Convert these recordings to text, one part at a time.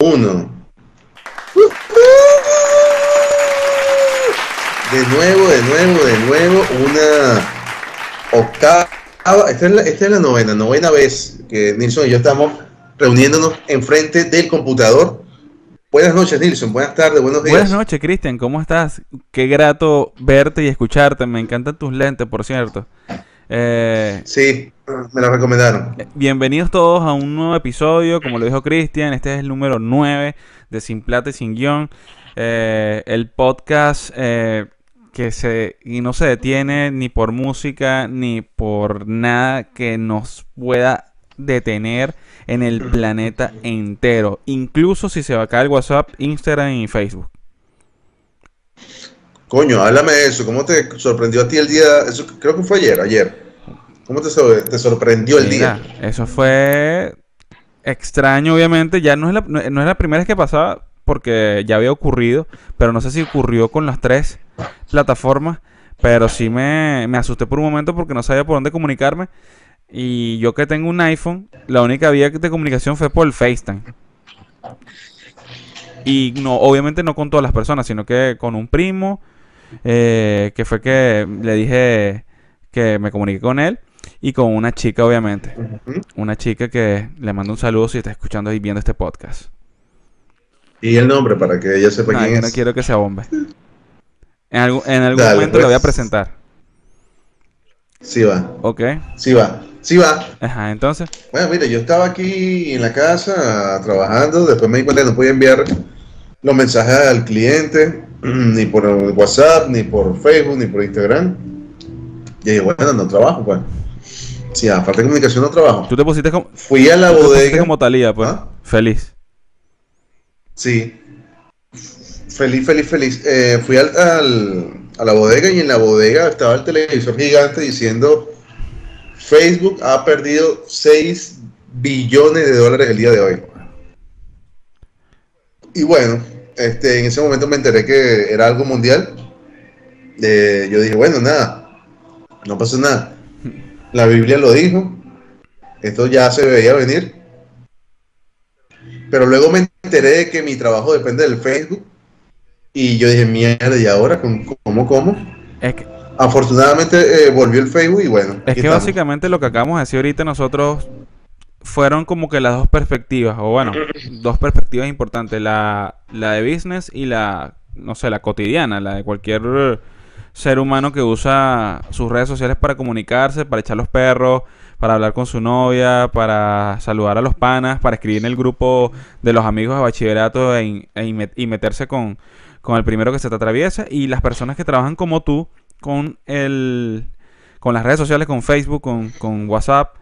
uno. De nuevo, de nuevo, de nuevo, una octava. Esta es la, novena, novena vez que Nilsson y yo estamos reuniéndonos enfrente del computador. Buenas noches, Nilsson. Buenas tardes, buenos días. Buenas noches, Cristian. ¿Cómo estás? Qué grato verte y escucharte. Me encantan tus lentes, por cierto. Eh, sí, me lo recomendaron. Bienvenidos todos a un nuevo episodio. Como lo dijo Cristian, este es el número 9 de Sin Plata y Sin Guión. Eh, el podcast eh, que se, y no se detiene ni por música ni por nada que nos pueda detener en el planeta entero. Incluso si se va a caer el WhatsApp, Instagram y Facebook. Coño, háblame de eso. ¿Cómo te sorprendió a ti el día? Eso creo que fue ayer, ayer. ¿Cómo te, sorprendió el día? Eso fue extraño, obviamente. Ya no es, la, no, es la primera vez que pasaba, porque ya había ocurrido, pero no sé si ocurrió con las tres plataformas. Pero sí me, me asusté por un momento porque no sabía por dónde comunicarme. Y yo que tengo un iPhone, la única vía de comunicación fue por el FaceTime. Y no, obviamente no con todas las personas, sino que con un primo, eh, que fue que le dije que me comuniqué con él. Y con una chica, obviamente. Una chica que le mando un saludo si está escuchando y viendo este podcast. ¿Y el nombre para que ella sepa quién es? No quiero que sea bomba. En, algún, en algún momento le voy a pues. presentar. Sí va. Ok. Sí va. Sí va. Ajá, entonces. Bueno, mire, yo estaba aquí en la casa trabajando, después me di cuenta que no podía enviar los mensajes al cliente, ni por WhatsApp, ni por Facebook, ni por Instagram. Y dije, bueno, no trabajo, pues. Sí, aparte de comunicación no trabajo. Tú te pusiste como. Fui a la bodega. como Talía, pues. ¿Ah? Feliz. Sí. Feliz, feliz, feliz. Eh, fui al, a la bodega y en la bodega estaba el televisor gigante diciendo Facebook ha perdido 6 billones de dólares el día de hoy. Y bueno, este, en ese momento me enteré que era algo mundial. Eh, yo dije, bueno, nada, no pasa nada. La Biblia lo dijo. Esto ya se veía venir. Pero luego me enteré de que mi trabajo depende del Facebook. Y yo dije, mierda, ¿y ahora? ¿Cómo, cómo? Es que... Afortunadamente eh, volvió el Facebook y bueno. Es que básicamente lo que acabamos de decir ahorita nosotros fueron como que las dos perspectivas, o bueno, dos perspectivas importantes, la, la de business y la, no sé, la cotidiana, la de cualquier ser humano que usa sus redes sociales para comunicarse, para echar los perros, para hablar con su novia, para saludar a los panas, para escribir en el grupo de los amigos de bachillerato e, e y meterse con, con el primero que se te atraviesa. Y las personas que trabajan como tú con el con las redes sociales, con Facebook, con, con WhatsApp,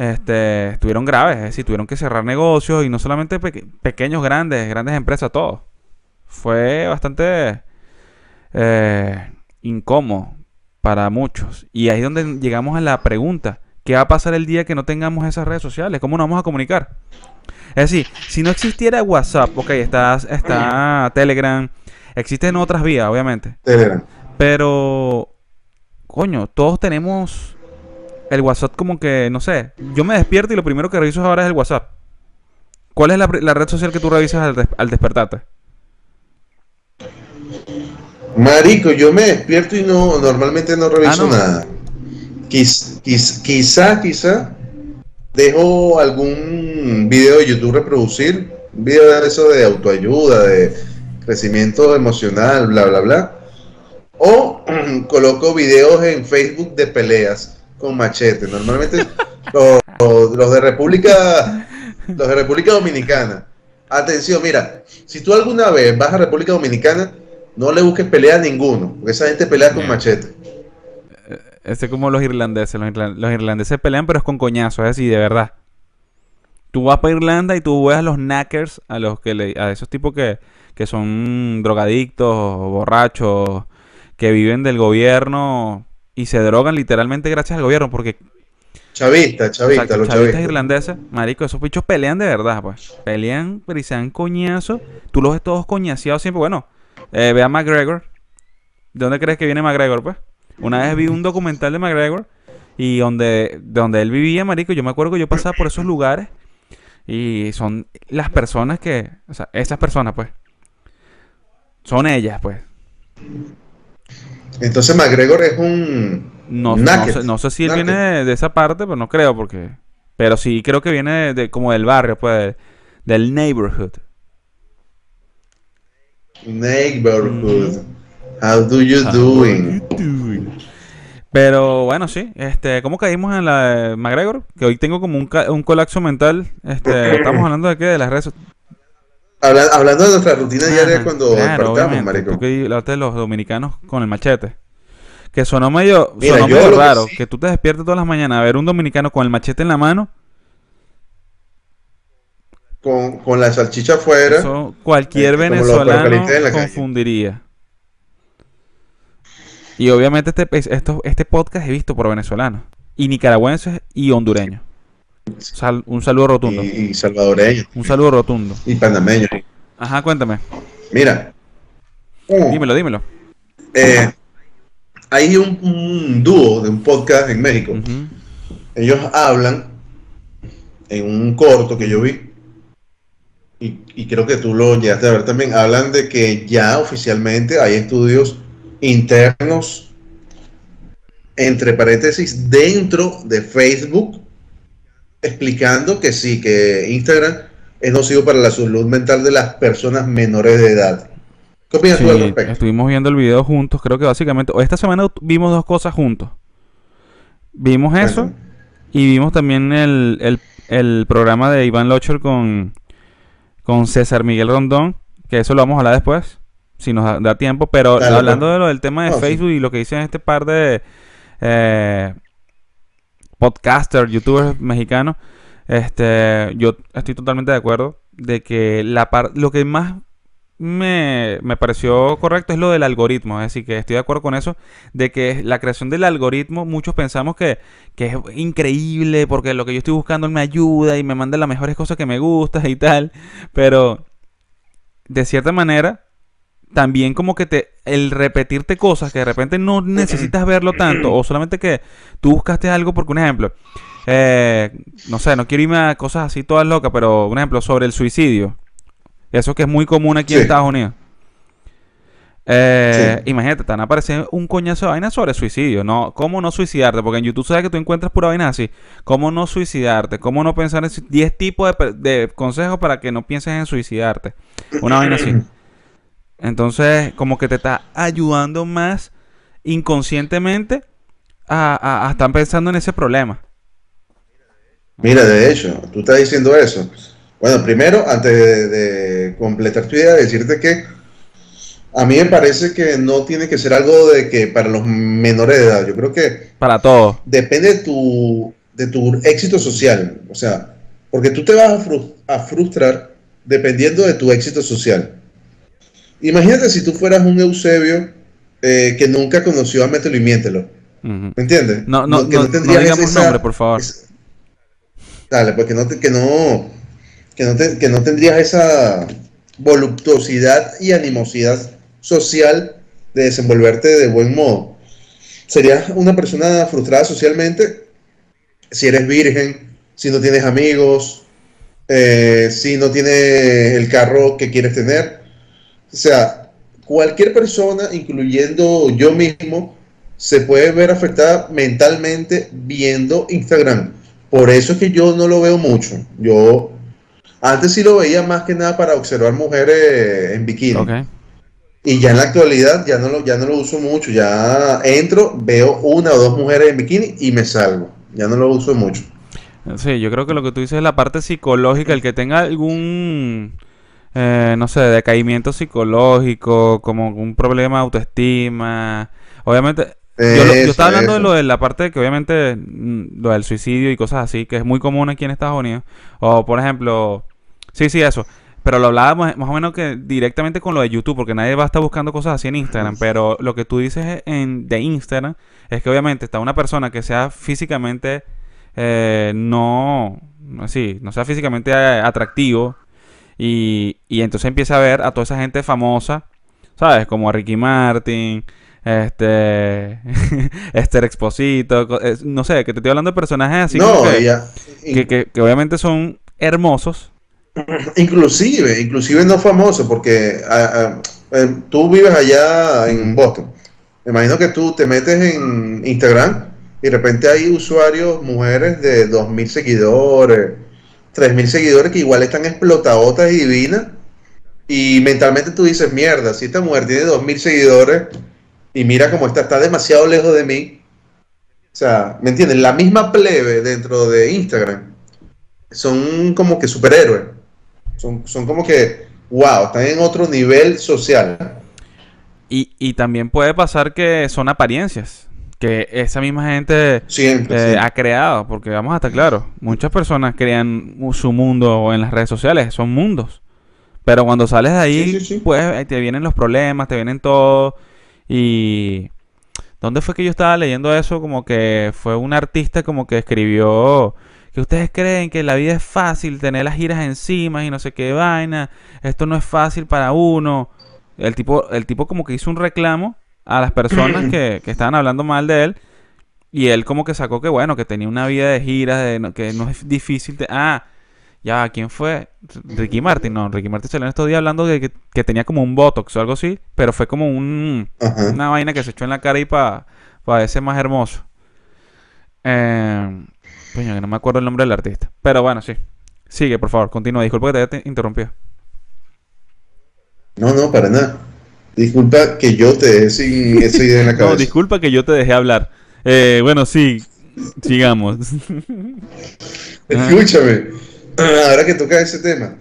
este, estuvieron graves, es decir, tuvieron que cerrar negocios y no solamente pequeños, grandes, grandes empresas, todo. Fue bastante eh, incómodo para muchos. Y ahí es donde llegamos a la pregunta, ¿qué va a pasar el día que no tengamos esas redes sociales? ¿Cómo nos vamos a comunicar? Es decir, si no existiera WhatsApp, ok, está, está Telegram, existen otras vías, obviamente. Telegram. Pero, coño, todos tenemos el WhatsApp como que, no sé, yo me despierto y lo primero que reviso ahora es el WhatsApp. ¿Cuál es la, red social que tú revisas al despertarte? Marico, yo me despierto y no normalmente no reviso ah, nada. quizá, quizá dejo algún video de YouTube reproducir, un video de eso de autoayuda, de crecimiento emocional, bla, bla, bla. O coloco videos en Facebook de peleas con machete. Normalmente los, los de República, los de República Dominicana. Atención, mira, si tú alguna vez vas a República Dominicana, no le busques pelea a ninguno, porque esa gente pelea con machete. Este es como los irlandeses. Los, irlandeses pelean, pero es con coñazo, es así, de verdad. Tú vas para Irlanda y tú ves a los knackers, a los que le, a esos tipos que, que son drogadictos, borrachos, que viven del gobierno y se drogan literalmente gracias al gobierno, porque Chavista, chavista, los chavistas irlandeses, marico, esos bichos pelean de verdad, pues. Pelean, pero y se dan coñazo. Tú los ves todos coñaseados siempre. Bueno, eh, ve a McGregor. ¿De dónde crees que viene McGregor, pues? Una vez vi un documental de McGregor y donde, donde él vivía, marico, yo me acuerdo que yo pasaba por esos lugares Y son las personas que, o sea, esas personas, pues, son ellas, pues. Entonces McGregor es un... No, no, sé, no sé si él viene de, esa parte, pero no creo, porque... Pero sí creo que viene de, como del barrio, pues, del neighborhood. Neighborhood. How do you doing? Pero bueno, sí. Este, ¿cómo caímos en la de McGregor? Que hoy tengo como un, un colapso mental. Este, estamos hablando de qué, de las redes. Hablando de nuestra rutina diaria cuando despertamos, marico. Que de los dominicanos con el machete. Que sonó medio, sonó medio raro. Que, tú te despiertes todas las mañanas a ver un dominicano con el machete en la mano. Con, con la salchicha afuera. Eso cualquier este, venezolano confundiría. Y obviamente este, esto, este podcast he visto por venezolanos. Y nicaragüenses y hondureños. Un saludo rotundo. Y, salvadoreños. Un saludo rotundo. Y panameños. Ajá, cuéntame. Mira. dímelo, dímelo. Eh, hay un, dúo de un podcast en México. Ellos hablan en un corto que yo vi. Y, y creo que tú lo llegaste a ver también. Hablan de que ya oficialmente hay estudios internos, entre paréntesis, dentro de Facebook, explicando que sí, que Instagram es nocivo para la salud mental de las personas menores de edad. ¿Qué opinas tú al respecto? Estuvimos viendo el video juntos, creo que básicamente, esta semana vimos dos cosas juntos. Vimos eso y vimos también el, el, programa de Iván Locher con, con César Miguel Rondón, que eso lo vamos a hablar después si nos da, tiempo, pero hablando de lo del tema de Facebook y lo que dicen este par de eh, podcasters, youtubers mexicanos, este, yo estoy totalmente de acuerdo de que la lo que más me, me, pareció correcto es lo del algoritmo, es decir, que estoy de acuerdo con eso, de que la creación del algoritmo, muchos pensamos que, que es increíble porque lo que yo estoy buscando me ayuda y me manda las mejores cosas que me gustan y tal, pero de cierta manera también como que te el repetirte cosas que de repente no necesitas verlo tanto o solamente que tú buscaste algo porque un ejemplo eh, no sé no quiero irme a cosas así todas locas pero un ejemplo sobre el suicidio eso que es muy común aquí en Estados Unidos eh, Imagínate, te van a aparecer un coñazo de vaina sobre suicidio. No, ¿Cómo no suicidarte? Porque en YouTube sabes que tú encuentras pura vaina así. ¿Cómo no suicidarte? ¿Cómo no pensar en 10 tipos de, de consejos para que no pienses en suicidarte? Una vaina así. Entonces, como que te está ayudando más inconscientemente a, estar pensando en ese problema. Mira, de hecho, tú estás diciendo eso. Bueno, primero, antes de, completar tu idea, decirte que a mí me parece que no tiene que ser algo de que para los menores de edad. Yo creo que... Para todos. Depende de tu, de tu éxito social. O sea, porque tú te vas a frustrar dependiendo de tu éxito social. Imagínate si tú fueras un Eusebio eh, que nunca conoció a Mételo y Miéntelo. ¿Me entiendes? No, no, que no, tendrías digamos nombre, por favor. dale, porque no, que no, que no, que no tendrías esa voluptuosidad y animosidad social de desenvolverte de buen modo. Serías una persona frustrada socialmente si eres virgen, si no tienes amigos, eh, si no tienes el carro que quieres tener o sea, cualquier persona, incluyendo yo mismo, se puede ver afectada mentalmente viendo Instagram. Por eso es que yo no lo veo mucho. Yo antes sí lo veía más que nada para observar mujeres en bikini. Y ya en la actualidad ya no lo, ya no lo uso mucho. Ya entro, veo una o dos mujeres en bikini y me salgo. Ya no lo uso mucho. Sí, yo creo que lo que tú dices es la parte psicológica, el que tenga algún eh, no sé, decaimiento psicológico, como un problema de autoestima. Obviamente, yo, estaba hablando de lo de la parte de que obviamente mm, lo del suicidio y cosas así, que es muy común aquí en Estados Unidos. O por ejemplo, sí, sí, eso. Pero lo hablábamos más o menos que directamente con lo de YouTube, porque nadie va a estar buscando cosas así en Instagram. Pero lo que tú dices en, de Instagram es que obviamente está una persona que sea físicamente eh, no, así, no sea físicamente eh, atractivo y, y entonces empieza a ver a toda esa gente famosa, ¿sabes? Como a Ricky Martin, este Esther Exposito, no sé, que te estoy hablando de personajes así no, que, que, que, obviamente son hermosos. Inclusive, inclusive no famosos, porque ah, eh, tú vives allá en Boston. Me imagino que tú te metes en Instagram y de repente hay usuarios, mujeres de 2.000 seguidores, 3.000 seguidores que igual están explotadotas y divinas. Y mentalmente tú dices, mierda, si esta mujer tiene 2.000 seguidores y mira cómo está, está demasiado lejos de mí. O sea, ¿me entiendes? La misma plebe dentro de Instagram son como que superhéroes. Son, son como que, wow, están en otro nivel social. Y, y también puede pasar que son apariencias que esa misma gente Siempre, eh, ha creado, porque vamos a estar claros, muchas personas crean su mundo en las redes sociales, son mundos. Pero cuando sales de ahí, pues te vienen los problemas, te vienen todo. Y. ¿Dónde fue que yo estaba leyendo eso? Como que fue un artista como que escribió que ustedes creen que la vida es fácil, tener las giras encima y no sé qué vaina. Esto no es fácil para uno. El tipo, el tipo como que hizo un reclamo a las personas que, que estaban hablando mal de él. Y él como que sacó que bueno, que tenía una vida de giras, de, que no es difícil. De, ah, ya, ¿quién fue? Ricky Martin, no, Ricky Martin salió en estos días hablando de que, tenía como un botox o algo así, pero fue como un, una vaina que se echó en la cara y para pa verse más hermoso. Eh, no me acuerdo el nombre del artista. Pero bueno, sí. Sigue, por favor, continúa. Disculpa que te interrumpí. No, no, para nada. Disculpa que yo te dejé sin esa idea en la cabeza. no, disculpa que yo te dejé hablar. Eh, bueno, sí, sigamos. Escúchame. Ahora que toca ese tema,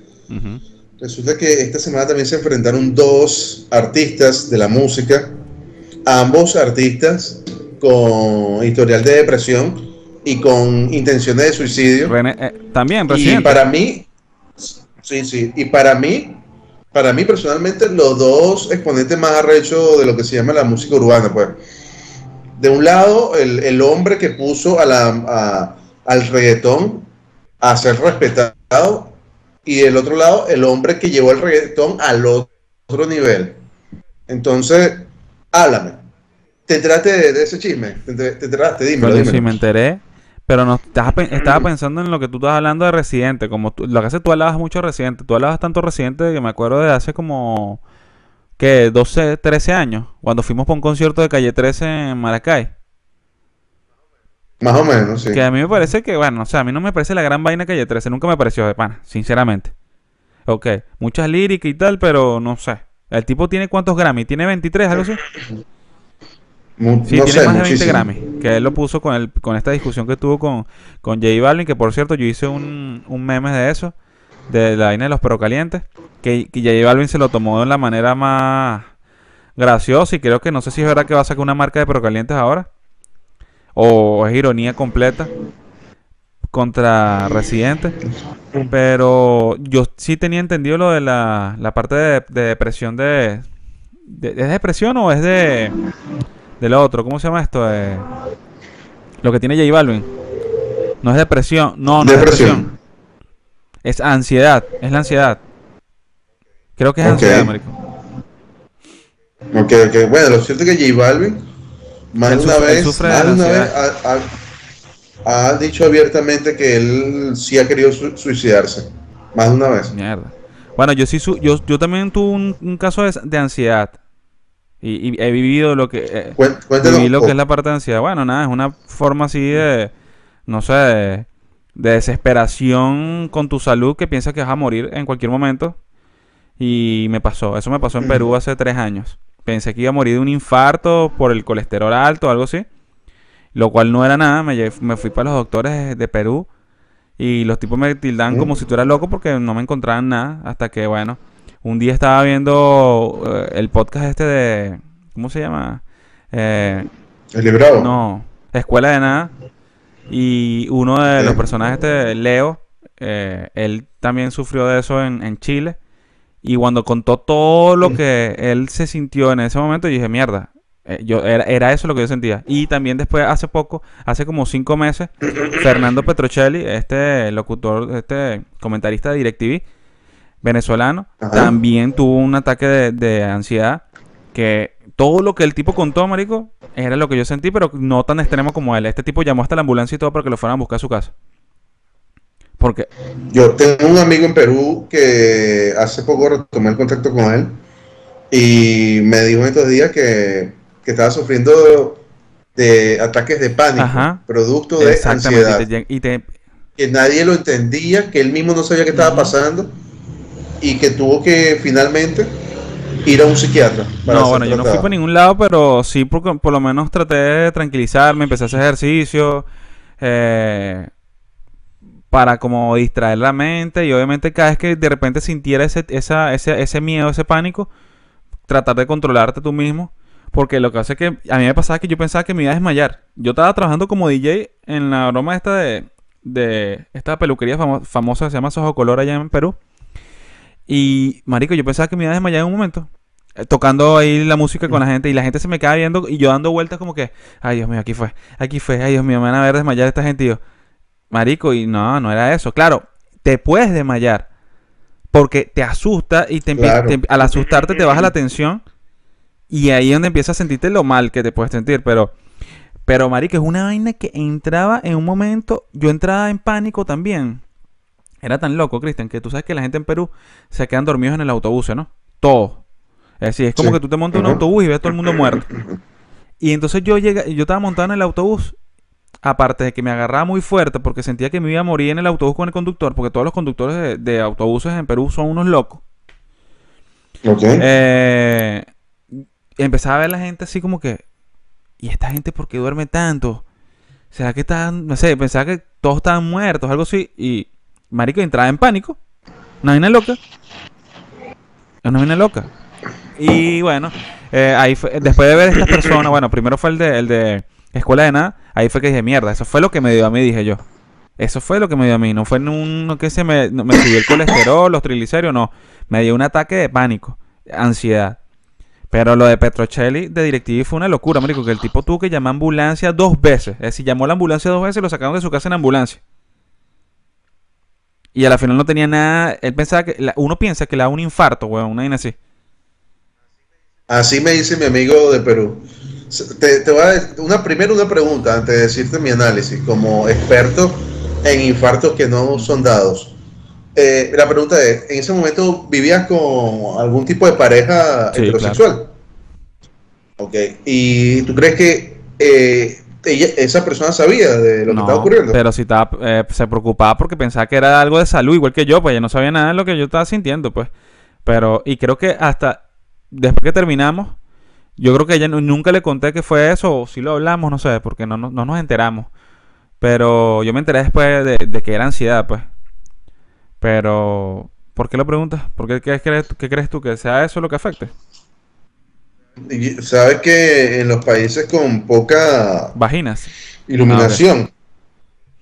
resulta que esta semana también se enfrentaron dos artistas de la música, ambos artistas con historial de depresión y con intenciones de suicidio. Eh, también, reciente. Y para mí, sí, sí, y para mí, para mí personalmente, los dos exponentes más arrechos de lo que se llama la música urbana, pues. De un lado, el, hombre que puso a la, al reggaetón a ser respetado y del otro lado el hombre que llevó el reggaetón al otro nivel. Entonces, háblame. ¿Te enteraste de, ese chisme? ¿Te, enteraste? Dímelo, Sí, me enteré. Pero no estaba, estaba pensando en lo que tú estás hablando de Residente. Como lo que hace tú hablabas mucho de Residente. Tú hablabas tanto Residente que me acuerdo de hace como... que 12, 13 años. Cuando fuimos por un concierto de Calle 13 en Maracay. Más o menos, sí. Que a mí me parece que, bueno, o sea, a mí no me parece la gran vaina Calle 13, nunca me pareció de pana, sinceramente. Ok, muchas líricas y tal, pero no sé. ¿El tipo tiene cuántos Grammy? ¿Tiene 23, algo así? sí, tiene más de 20 Grammy. Que él lo puso con, el, con esta discusión que tuvo con, con J Balvin, que por cierto yo hice un, un meme de eso, de la vaina de los perros calientes, que, que J Balvin se lo tomó de la manera más graciosa y creo que no sé si es verdad que va a sacar una marca de perros calientes ahora o es ironía completa contra Residente. Pero yo sí tenía entendido lo de la, la parte de, depresión de, ¿Es depresión o es de. De lo otro? ¿Cómo se llama esto? Eh, lo que tiene J Balvin. No es depresión. No, no es depresión. Es ansiedad. Es la ansiedad. Creo que es ansiedad, marico. Ok, ok. Bueno, lo cierto es que J Balvin más de una vez, ha, dicho abiertamente que él sí ha querido suicidarse. Más de una vez. Mierda. Bueno, yo sí yo, yo también tuve un, caso de, ansiedad. Y, he vivido lo que eh, lo que es la parte de ansiedad. Bueno, nada, es una forma así de no sé, de, desesperación con tu salud que piensas que vas a morir en cualquier momento. Y me pasó, eso me pasó en Perú hace tres años pensé que iba a morir de un infarto por el colesterol alto o algo así. Lo cual no era nada. Me, me fui para los doctores de, Perú. Y los tipos me tildan como si tú eras loco porque no me encontraban nada. Hasta que, bueno, un día estaba viendo eh, el podcast este de. ¿Cómo se llama? Eh, el librado. No, Escuela de Nada. Y uno de los personajes, este, Leo, eh, él también sufrió de eso en, en Chile. Y cuando contó todo lo que él se sintió en ese momento, yo dije, mierda, eh, yo, era, eso lo que yo sentía. Y también después, hace poco, hace como cinco meses, Fernando Petrocelli, este locutor, este comentarista de DirecTV, venezolano, también tuvo un ataque de, ansiedad que todo lo que el tipo contó, marico, era lo que yo sentí, pero no tan extremo como él. Este tipo llamó hasta la ambulancia y todo para que lo fueran a buscar a su casa. Porque yo tengo un amigo en Perú que hace poco retomé el contacto con él y me dijo en estos días que, que estaba sufriendo de ataques de pánico, Ajá. producto de ansiedad. y te- y te- que nadie lo entendía, que él mismo no sabía qué estaba pasando y que tuvo que finalmente ir a un psiquiatra. para No, bueno, yo no fui por ningún lado, pero sí por, por lo menos traté de tranquilizarme, empecé a hacer ejercicio, eh, para como distraer la mente y obviamente cada vez que de repente sintiera ese, esa, ese, ese miedo, ese pánico, tratar de controlarte tú mismo, porque lo que hace es que a mí me pasaba que yo pensaba que me iba a desmayar. Yo estaba trabajando como DJ en la broma esta de, de esta peluquería famo- famosa que se llama Sojo Color allá en Perú. Y, marico, yo pensaba que me iba a desmayar en un momento. eh, Tocando ahí la música con la gente y la gente se me queda viendo y yo dando vueltas como que, ay Dios mío, aquí fue, aquí fue, ay Dios mío, me van a ver desmayar esta gente y yo, marico, y no, no era eso. Claro, te puedes desmayar porque te asusta y te, Claro. te- al asustarte te baja la tensión y ahí es donde empiezas a sentirte lo mal que te puedes sentir, pero, pero marico, es una vaina que entraba en un momento, yo entraba en pánico también. Era tan loco, Cristian, que tú sabes que la gente en Perú se quedan dormidos en el autobús, ¿no? Todos. Es decir, es como Sí. que tú te montas en un autobús y ves a todo el mundo muerto. Y entonces yo llegué, yo estaba montado en el autobús, aparte de que me agarraba muy fuerte porque sentía que me iba a morir en el autobús con el conductor, porque todos los conductores de, de autobuses en Perú son unos locos. Ok. Eh, empezaba a ver la gente así como que, ¿y esta gente por qué duerme tanto? ¿Será que están, no sé, pensaba que todos estaban muertos, algo así? Y, marico, entraba en pánico. Una vaina loca. Una vaina loca. Y bueno, eh, ahí fue, después de ver estas personas, bueno, primero fue el de, el de Escuela de Nada, ahí fue que dije, mierda, eso fue lo que me dio a mí, dije yo. Eso fue lo que me dio a mí, no fue en un, que se me, me subió el colesterol, los triglicéridos, no. Me dio un ataque de pánico, ansiedad. Pero lo de Petrocelli de DirecTV fue una locura, marico, que el tipo tuvo que llamar ambulancia dos veces. Es decir, llamó a la ambulancia dos veces y lo sacaron de su casa en ambulancia. Y a la final no tenía nada. Él pensaba que. la- uno piensa que le da un infarto, weón, una así. Así me dice mi amigo de Perú. Te, te voy a una, primero una pregunta antes de decirte mi análisis como experto en infartos que no son dados. Eh, la pregunta es, ¿en ese momento vivías con algún tipo de pareja Sí, heterosexual? Ok. ¿Y tú crees que eh, ella- esa persona sabía de lo que estaba ocurriendo? Pero si estaba, eh, se preocupaba porque pensaba que era algo de salud, igual que yo, pues ella no sabía nada de lo que yo estaba sintiendo, pues. Pero, y creo que hasta después que terminamos, yo creo que ella nu- nunca le conté que fue eso, o si lo hablamos, no sé, porque no, no, no nos enteramos. Pero yo me enteré después de, de que era ansiedad, pues. Pero, ¿por qué lo preguntas? ¿Por qué, qué crees, qué crees tú que sea eso lo que afecte? Sabes que en los países con poca Vaginas. iluminación,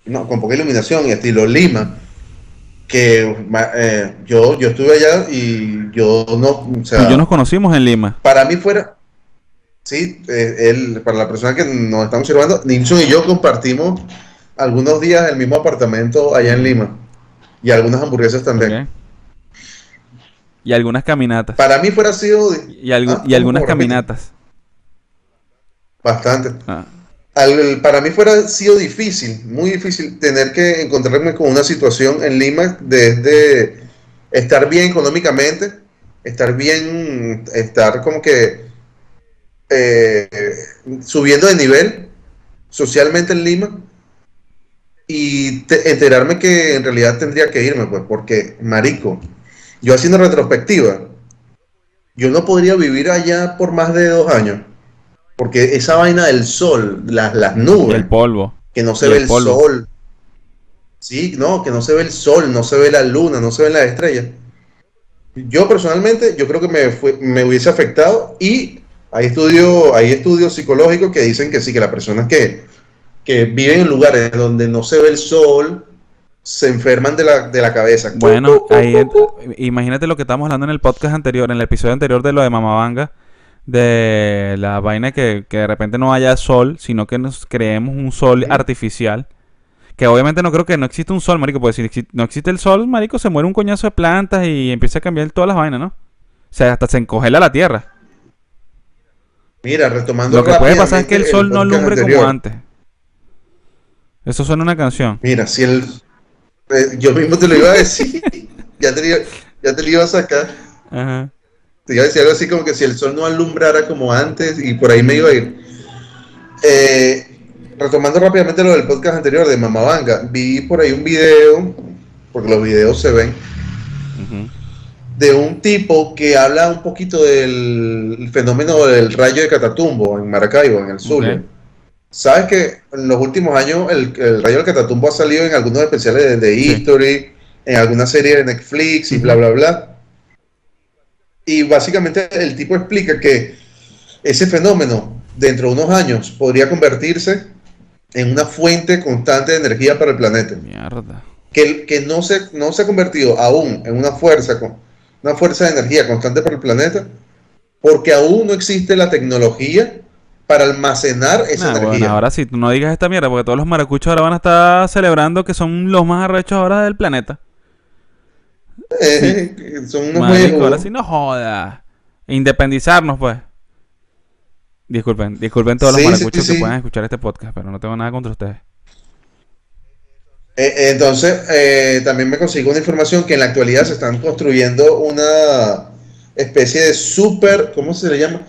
no, con poca iluminación y estilo Lima, que eh, yo, yo estuve allá y yo no, o sea, y yo nos conocimos en Lima. para mí fuera, sí, eh, él, para la persona que nos está observando, Nilsson y yo compartimos algunos días el mismo apartamento allá en Lima y algunas hamburguesas también. Y algunas caminatas. Para mí fuera sido Y, algu- Ah, y algunas caminatas. bastante. Ah, Al- para mí fuera sido difícil, muy difícil tener que encontrarme con una situación en Lima desde estar bien económicamente, estar bien, estar como que eh, subiendo de nivel socialmente en Lima y te- enterarme que en realidad tendría que irme, pues, porque, marico, yo haciendo retrospectiva, yo no podría vivir allá por más de dos años. Porque esa vaina del sol, las, las nubes, el polvo. que no se ve el sol. Sí, no, que no se ve el sol, no se ve la luna, no se ven las estrellas. Yo personalmente, yo creo que me, fue- me hubiese afectado y hay estudios, hay estudios psicológicos que dicen que sí, que las personas que, que viven en lugares donde no se ve el sol se enferman de la, de la cabeza. Bueno, ahí imagínate lo que estábamos hablando en el podcast anterior, en el episodio anterior de lo de Mamabanga, de la vaina que, que de repente no haya sol, sino que nos creemos un sol artificial. Que obviamente no creo que no existe un sol, marico, porque si no existe el sol, marico, se muere un coñazo de plantas y empieza a cambiar todas las vainas, ¿no? O sea, hasta se encongela la tierra. Mira, retomando Lo que puede pasar es que el sol no anterior. como antes. Eso suena una canción. Mira, si el, yo mismo te lo iba a decir. ya, te, lo- ya te lo iba a sacar. Ajá. Te iba a decir algo así como que si el sol no alumbrara como antes y por ahí me iba a ir. Eh, retomando rápidamente lo del podcast anterior de Mamabanga, vi por ahí un video, porque los videos se ven, de un tipo que habla un poquito del fenómeno del rayo de Catatumbo en Maracaibo, en el sur. Sabes que en los últimos años el, el rayo del Catatumbo ha salido en algunos especiales de, de Sí. History, en alguna serie de Netflix y bla, bla, bla. Y básicamente el tipo explica que ese fenómeno dentro de unos años podría convertirse en una fuente constante de energía para el planeta Mierda. que, que no, se, no se ha convertido aún en una fuerza, con- una fuerza de energía constante para el planeta, porque aún no existe la tecnología para almacenar esa Nah, energía. bueno, ahora sí, tú no digas esta mierda, porque todos los maracuchos ahora van a estar celebrando que son los más arrechos ahora del planeta. Eh, son unos Marico, ahora sí no joda. Independizarnos, pues. Disculpen, disculpen todos Sí, los sí, maracuchos sí. que puedan escuchar este podcast, pero no tengo nada contra ustedes. Eh, entonces, eh, también me consigo una información que en la actualidad se están construyendo una especie de super, ¿cómo se le llama?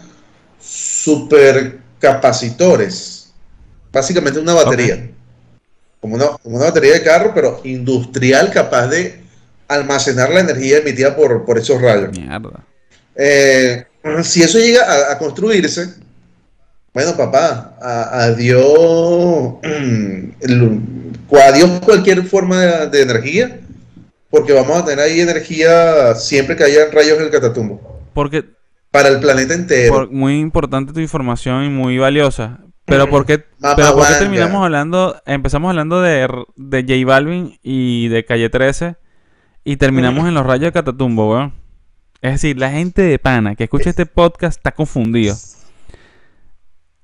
Supercapacitores. Básicamente una batería. Como, una, como una batería de carro, pero industrial capaz de almacenar la energía emitida por, por esos rayos. Mierda. Eh, si eso llega a, a construirse, bueno, papá, adiós, adiós cualquier forma de, de energía, porque vamos a tener ahí energía siempre que haya rayos en el catatumbo, Porque para el planeta entero. por- muy importante tu información y muy valiosa. Pero ¿por qué, pero por qué terminamos hablando, empezamos hablando de, de J Balvin y de Calle 13 y terminamos en los rayos de Catatumbo, weón? Es decir, la gente de pana que escucha este podcast está confundido.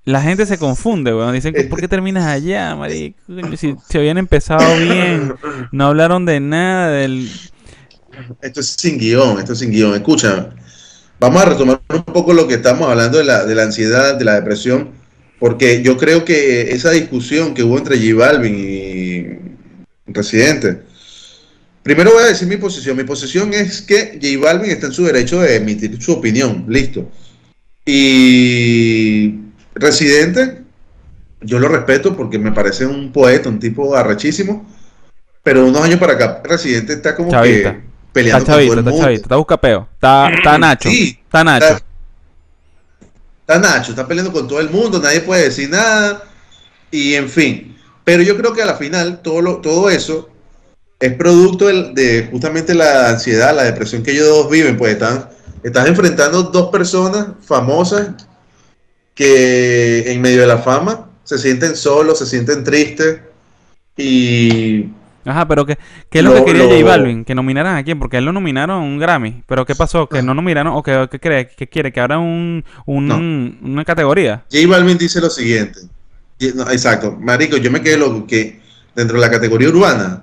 La gente se confunde, weón. Dicen, ¿por qué terminas allá, marico? Si, si habían empezado bien, no hablaron de nada del... Esto es sin guion, esto es sin guion. Escúchame, vamos a retomar un poco lo que estamos hablando de la, de la ansiedad, de la depresión, porque yo creo que esa discusión que hubo entre J Balvin y Residente, primero voy a decir mi posición. Mi posición es que J Balvin está en su derecho de emitir su opinión, listo. Y Residente, yo lo respeto porque me parece un poeta, un tipo arrechísimo, pero unos años para acá, Residente está como Chavista. que peleando Está con todo chavito, el está mundo. chavito, está buscapeo. Está, está Nacho. Sí, Está Nacho. está- Está Nacho, está peleando con todo el mundo, nadie puede decir nada, y en fin. Pero yo creo que a la final todo, lo, todo eso es producto de justamente la ansiedad, la depresión que ellos dos viven, pues están, estás enfrentando dos personas famosas que en medio de la fama se sienten solos, se sienten tristes y Ajá, pero ¿qué, qué es lo, Lo- que quería lo- J Balvin? Que nominaran a quién, porque él lo nominaron a un Grammy. Pero ¿qué pasó? ¿Que no nominaron o que, que cree, que quiere? ¿Que habrá un, un- No. una categoría? J Balvin dice lo siguiente. No, exacto, Marico, yo me quedé loco que dentro de la categoría urbana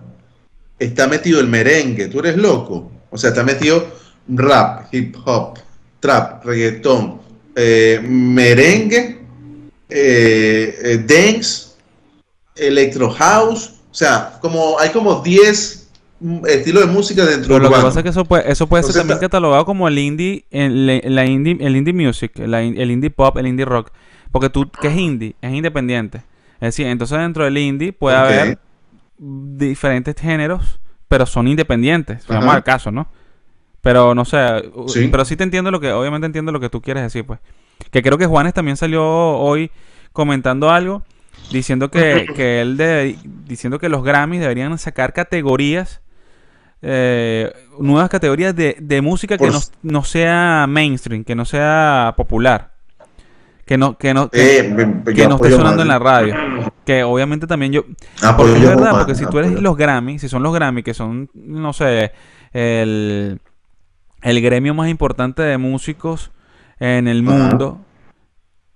está metido el merengue. ¿Tú eres loco? O sea, está metido rap, hip hop, trap, reggaetón, eh, merengue, eh, eh, dance, electro house. O sea, como hay como 10 mm, estilos de música dentro de lo que urbano. pasa es que eso puede, eso puede ser también está- catalogado como el indie, el, la indie, el indie music, la el indie pop, el indie rock. Porque tú, ¿qué es indie? Es independiente. Es decir, entonces dentro del indie puede haber diferentes géneros, pero son independientes. Vamos al caso, ¿no? Pero no sé, Sí. pero sí te entiendo lo que, obviamente entiendo lo que tú quieres decir, pues. Que creo que Juanes también salió hoy comentando algo, diciendo que, que él debe- diciendo que los Grammys deberían sacar categorías, eh, nuevas categorías de, de música que no, no sea mainstream, que no sea popular. Que no, que no, que, Eh, me- que no esté sonando en la radio. Que obviamente también yo, porque es verdad, porque si tú eres apoyo. los Grammy, si son los Grammy, que son, no sé, el, el gremio más importante de músicos en el mundo,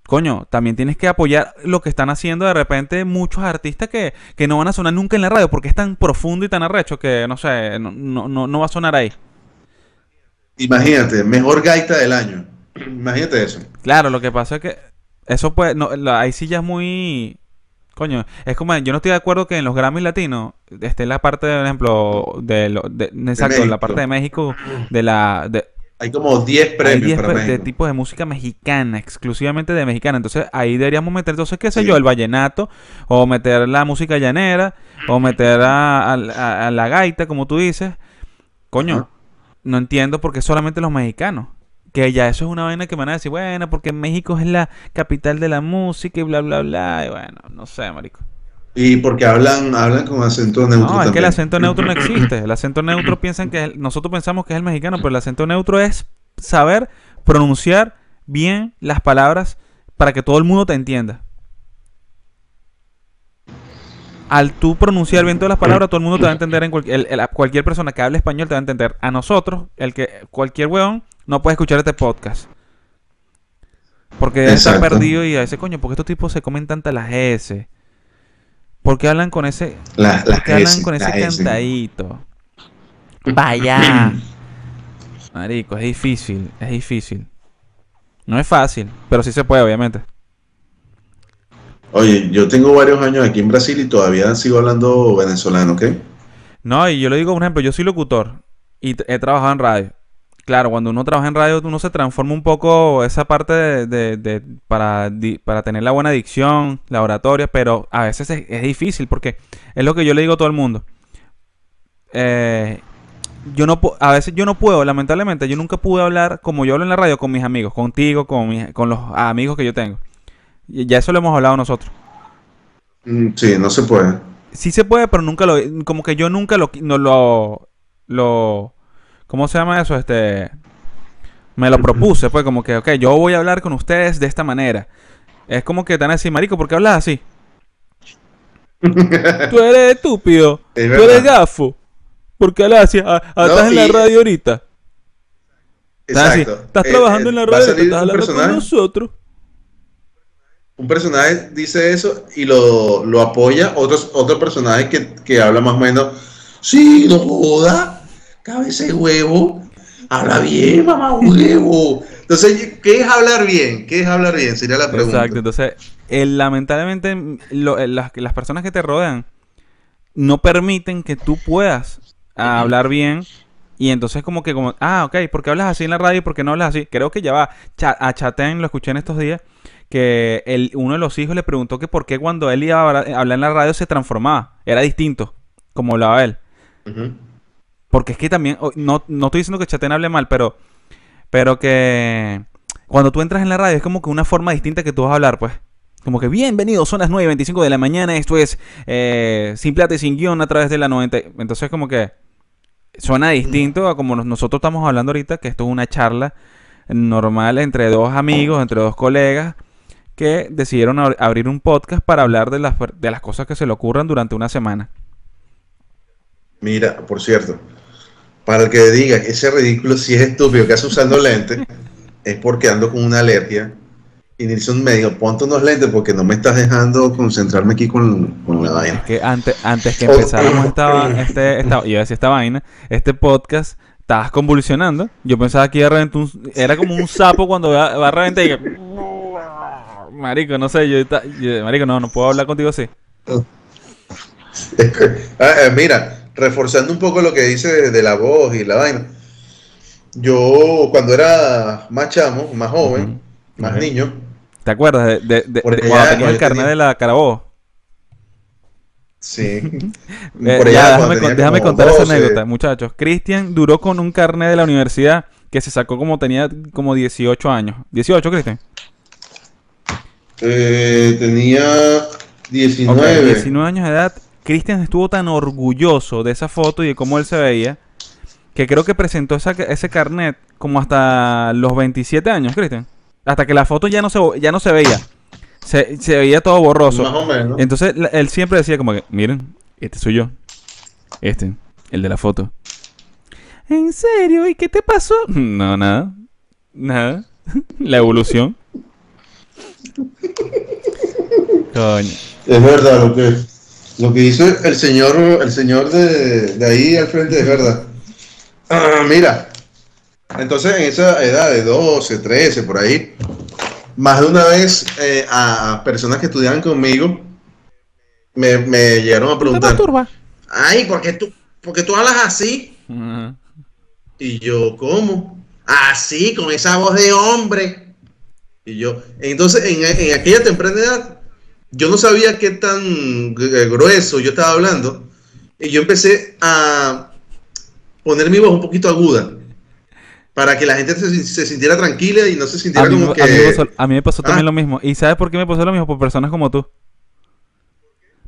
coño, también tienes que apoyar lo que están haciendo de repente muchos artistas que, que no van a sonar nunca en la radio, porque es tan profundo y tan arrecho que, no sé, no, no, no, no va a sonar ahí. Imagínate, mejor gaita del año. Imagínate eso. Claro, lo que pasa es que eso puede, no, la- ahí sí ya es muy Coño, es como, yo no estoy de acuerdo que en los Grammys latinos esté la parte, por ejemplo, de, lo, de, exacto, la parte de México, de la, de, hay como 10 premios Hay 10 para de tipos de música mexicana, exclusivamente de mexicana. Entonces ahí deberíamos meter, entonces, qué sé yo, el vallenato, o meter la música llanera, o meter a, la gaita, como tú dices. Coño, no entiendo por qué solamente los mexicanos. Que ya eso es una vaina que me van a decir, bueno, porque México es la capital de la música y bla, bla, bla. Y bueno, no sé, marico. Y porque hablan, hablan con acento neutro. No, es que el acento neutro no existe. El acento neutro piensan que nosotros pensamos que es el mexicano, pero el acento neutro es saber pronunciar bien las palabras para que todo el mundo te entienda. Al tú pronunciar bien todas las palabras, todo el mundo te va a entender. En cualquier persona que hable español te va a entender. A nosotros, el que cualquier weón no puede escuchar este podcast. Porque está perdido y a ese coño, porque estos tipos se comen tantas las S ¿Por qué hablan con ese, hablan con ese cantadito? Vaya. Marico, es difícil, es difícil. No es fácil, pero sí se puede, obviamente. Oye, yo tengo varios años aquí en Brasil y todavía sigo hablando venezolano, ¿ok? No, y yo le digo, por ejemplo, yo soy locutor y he trabajado en radio claro, cuando uno trabaja en radio, uno se transforma un poco esa parte de, para, para, tener la buena dicción, la oratoria, pero a veces es, difícil porque es lo que yo le digo a todo el mundo. Eh, yo no a veces yo no puedo, lamentablemente, yo nunca pude hablar como yo hablo en la radio con mis amigos, contigo, con, con los amigos que yo tengo. Y ya eso lo hemos hablado nosotros. Mm, sí, no se puede. Sí se puede, pero nunca lo, como que yo nunca lo, no lo, lo ¿Cómo se llama eso? Este. Me lo propuse, pues, como que, ok, yo voy a hablar con ustedes de esta manera. Es como que te van a decir, Marico, ¿por qué hablas así? Tú eres estúpido. Tú eres gafo. ¿Por qué hablas así? Ah, ah, estás en la radio ahorita. Exacto. Estás, eh, trabajando eh, en la radio, estás hablando con nosotros. Un personaje dice eso y lo, lo apoya otros, otro personaje que, que habla más o menos. Sí, no joda cabeza de huevo, habla bien, mamá huevo. Entonces, ¿qué es hablar bien? ¿Qué es hablar bien? Sería la pregunta. Exacto, entonces, lamentablemente, las, personas que te rodean no permiten que tú puedas hablar bien. Y entonces como que como, ah, ok, ¿por qué hablas así en la radio y por qué no hablas así? Creo que ya va, a Chatén lo escuché en estos días, que el, uno de los hijos le preguntó que por qué cuando él iba a hablar en la radio se transformaba, era distinto, como hablaba él. Porque es que también, no, no estoy diciendo que Chatén hable mal, pero, pero que cuando tú entras en la radio es como que una forma distinta que tú vas a hablar, pues. Como que bienvenidos, son las 9 y 25 de la mañana, esto es eh, Sin Plata y Sin Guión a través de la 90. Entonces como que suena distinto a como nosotros estamos hablando ahorita, que esto es una charla normal entre dos amigos, entre dos colegas, que decidieron abrir un podcast para hablar de las, de las cosas que se le ocurran durante una semana. Mira, por cierto, para el que diga que ese ridículo si es estúpido que hace usando lentes, es porque ando con una alergia. Y Nilsson me dijo, ponte unos lentes porque no me estás dejando concentrarme aquí con, la vaina. Es que antes, antes que empezáramos esta, este, esta, iba a decir esta vaina, este podcast, estabas convulsionando. Yo pensaba que iba a reventar un, era como un sapo cuando va, a reventar y Marico, no sé, yo, Marico, no, no puedo hablar contigo así. Ah, eh, mira, reforzando un poco lo que dice de, la voz y la vaina. Yo, cuando era más chamo, más joven, más niño. ¿Te acuerdas de, de, cuando tenías el carnet de la Carabobo? Sí. Eh, déjame, contar esa anécdota, muchachos. Cristian duró con un carnet de la universidad que se sacó como tenía como 18 años. ¿18, Cristian? Eh, tenía 19. 19 años de edad Cristian estuvo tan orgulloso de esa foto y de cómo él se veía, que creo que presentó ese carnet como hasta los 27 años, Cristian. Hasta que la foto ya no se, ya no se veía. Se, veía todo borroso. Más o menos. Entonces él siempre decía como que, miren, este soy yo. Este, el de la foto. ¿En serio? ¿Y qué te pasó? No, nada. Nada. la evolución. Coño. Es verdad lo que es. Lo que hizo el señor, el señor de, ahí al frente es verdad. Ah, mira, entonces en esa edad de 12, 13, por ahí, más de una vez eh, a personas que estudiaban conmigo, me, me llegaron a ¿Te preguntar, ay, ¿por qué tú, por qué tú hablas así? Y yo, ¿cómo? Así, con esa voz de hombre. Y yo, entonces, en, en aquella temprana edad, yo no sabía qué tan eh, grueso yo estaba hablando. Y yo empecé a poner mi voz un poquito aguda. Para que la gente se, se sintiera tranquila y no se sintiera como que... a mí me pasó, a mí me pasó también Ah. lo mismo. ¿Y sabes por qué me pasó lo mismo? Por personas como tú.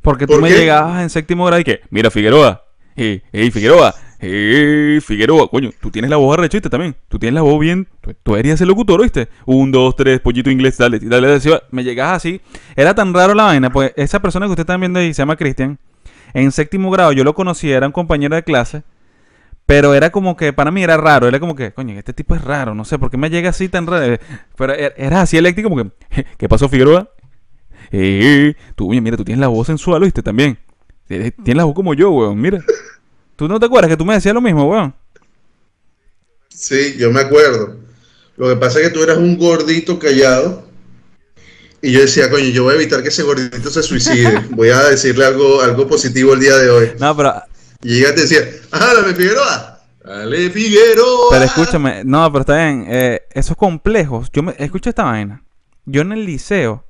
Porque tú ¿Por me qué? llegabas en séptimo grado y que, mira, Figueroa, hey, hey, Figueroa, hey, Figueroa, coño, tú tienes la voz arrechita también. Tú tienes la voz bien. Tú, tú deberías ser locutor, ¿oíste? Un, dos, tres, pollito inglés, dale, dale, dale. Me llegabas así. Era tan raro la vaina, pues esa persona que ustedes están viendo ahí se llama Cristian. En séptimo grado yo lo conocí, era un compañero de clase. Pero era como que, para mí era raro, era como que, coño, este tipo es raro, no sé, ¿por qué me llega así tan raro? Pero era era así eléctrico, como que, ¿qué pasó, Figueroa? Eh, tú, mira, tú tienes la voz sensual, ¿viste? También. Tienes tienes la voz como yo, weón, mira. ¿Tú no te acuerdas que tú me decías lo mismo, weón? Sí, yo me acuerdo. Lo que pasa es que tú eras un gordito callado. Y yo decía, coño, yo voy a evitar que ese gordito se suicide. Voy a decirle algo, algo positivo el día de hoy. No, pero, Y ella te decía, ¡ah, Figueroa! ¡Dale Figueroa! pero escúchame, no, pero está bien, eh, esos complejos, yo me, escucha esta vaina. Yo en el liceo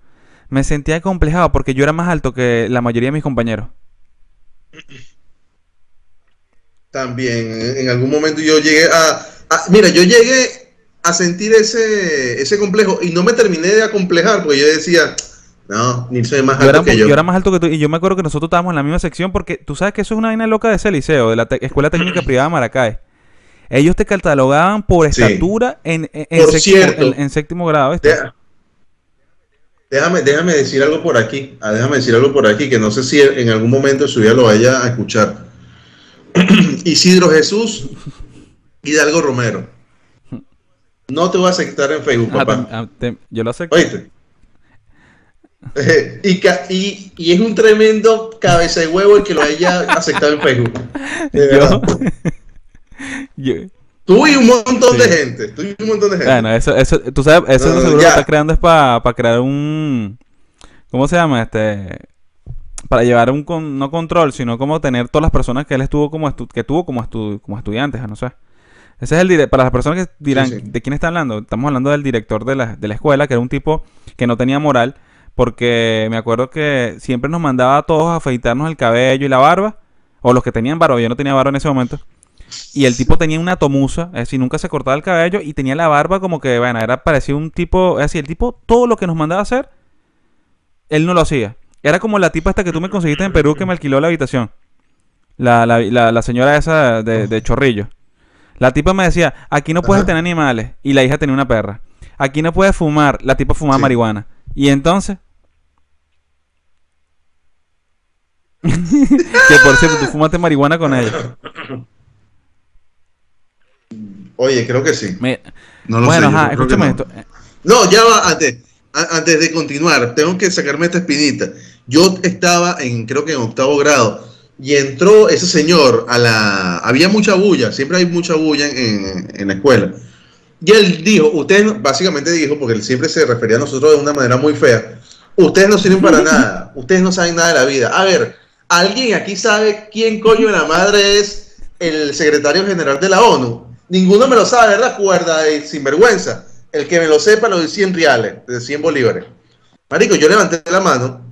me sentía acomplejado porque yo era más alto que la mayoría de mis compañeros. También, en algún momento yo llegué a, a- Mira, yo llegué a sentir ese, ese complejo y no me terminé de acomplejar porque yo decía, no, ni soy más Yo era, alto que yo yo. era más alto que tú y yo me acuerdo que nosotros estábamos en la misma sección porque tú sabes que eso es una vaina loca de ese liceo, de la Escuela Técnica Privada Maracay. Ellos te catalogaban por Sí. estatura en, en- en Por séptimo, cierto. en- séptimo grado. Deja- Déjame, déjame decir algo por aquí. Ah, déjame decir algo por aquí que no sé si en algún momento de su vida lo vaya a escuchar. Isidro Jesús Hidalgo Romero. No te voy a aceptar en Facebook, Ah, papá. ah, te- yo lo acepto. Oíste. Eh, y, y, y es un tremendo cabeza de huevo el que lo haya aceptado en Facebook. Yo, Tú y un montón de gente. Tú y un montón de gente. bueno, eso, eso, tú sabes, eso No, no, seguro ya. lo está creando es para crear un, ¿cómo se llama? Este, para llevar un, con- no control, sino como tener todas las personas que él estuvo como estu- que tuvo como, estu- como estudiantes, no sé. Ese es el para las personas que dirán, Sí, sí. ¿de quién está hablando? Estamos hablando del director de la, de la escuela, que era un tipo que no tenía moral, porque me acuerdo que siempre nos mandaba a todos a afeitarnos el cabello y la barba, o los que tenían barba, yo no tenía barba en ese momento. Y el tipo tenía una tomuza, es decir, nunca se cortaba el cabello y tenía la barba como que, bueno, era parecido un tipo, es decir, el tipo, todo lo que nos mandaba a hacer, él no lo hacía. Era como la tipa esta que tú me conseguiste en Perú que me alquiló la habitación. La, la, la, la señora esa de, de Chorrillo. La tipa me decía, aquí no puedes Ajá. tener animales. Y la hija tenía una perra. Aquí no puedes fumar. La tipa fumaba Sí. marihuana. Y entonces... que por cierto, tú fumaste marihuana con ella. Oye, creo que sí. Me- No lo bueno, sé, ajá, escúchame no. esto. Eh, No, ya va, antes, antes de continuar, tengo que sacarme esta espinita. Yo estaba en, creo que en octavo grado, y entró ese señor a la... Había mucha bulla, siempre hay mucha bulla en, en- la escuela. Y él dijo, ustedes, básicamente dijo, porque él siempre se refería a nosotros de una manera muy fea, ustedes no sirven para nada, ustedes no saben nada de la vida. A ver, ¿alguien aquí sabe quién coño de la madre es el secretario general de la ONU? Ninguno me lo sabe, ¿verdad? Cuerda de sinvergüenza. El que me lo sepa lo de 100 reales, de 100 bolívares. Marico, yo levanté la mano,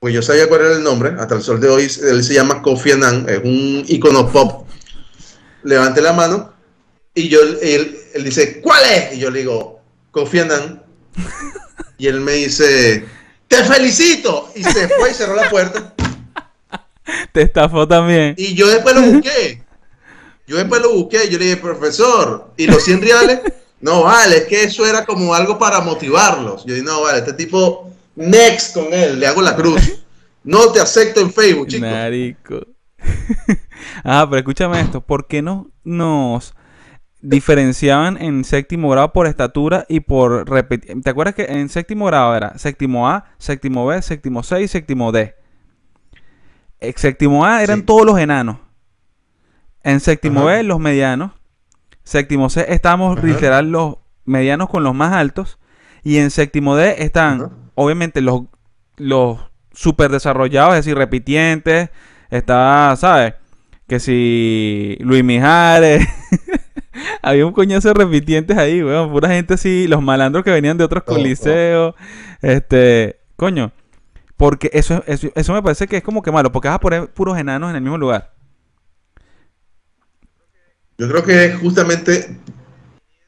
pues yo sabía cuál era el nombre, hasta el sol de hoy él se llama Kofi Annan, es un icono pop. Levanté la mano y yo, él, él dice, ¿cuál es? Y yo le digo, Kofi Annan. Y él me dice, te felicito. Y se fue y cerró la puerta. Te estafó también. Y yo después lo busqué. Yo después lo busqué. Yo le dije, profesor, ¿y los 100 reales? No, vale, es que eso era como algo para motivarlos. Yo dije, no, vale, este tipo, next con él, le hago la cruz. No te acepto en Facebook, chico. Marico. ah, pero escúchame esto. ¿Por qué no nos diferenciaban en séptimo grado por estatura y por repetir? ¿Te acuerdas que en séptimo grado era séptimo A, séptimo B, séptimo C y séptimo D? En séptimo A eran Sí. todos los enanos. En séptimo Ajá. B los medianos. Séptimo C estábamos Ajá. literal los medianos con los más altos. Y en séptimo D están, Ajá. obviamente, los, los súper desarrollados, es decir, repitientes. Estaba, ¿sabes? Que si Luis Mijares. Había un coñazo de repitientes ahí, weón. Pura gente así, los malandros que venían de otros coliseos. Este, coño. Porque eso, eso, eso me parece que es como que malo, porque vas a poner puros enanos en el mismo lugar. Yo creo que es justamente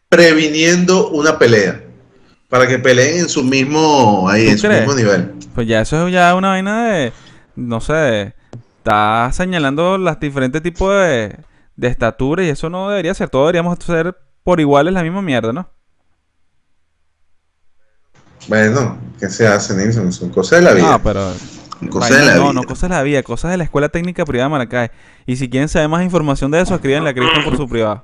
previniendo una pelea. Para que peleen en su mismo, ahí, ¿Tú en su crees? mismo nivel. Pues ya eso es ya una vaina de, no sé, está señalando los diferentes tipos de, de estatura y eso no debería ser. Todos deberíamos ser por iguales la misma mierda, ¿no? Bueno, ¿qué se hace, Nilsson? Son cosas de la vida. No, pero... Cosas de la no, vida. no, cosas de la vida, cosas de la Escuela Técnica Privada de Maracay. Y si quieren saber más información de eso, escriban a Cristian por su privado.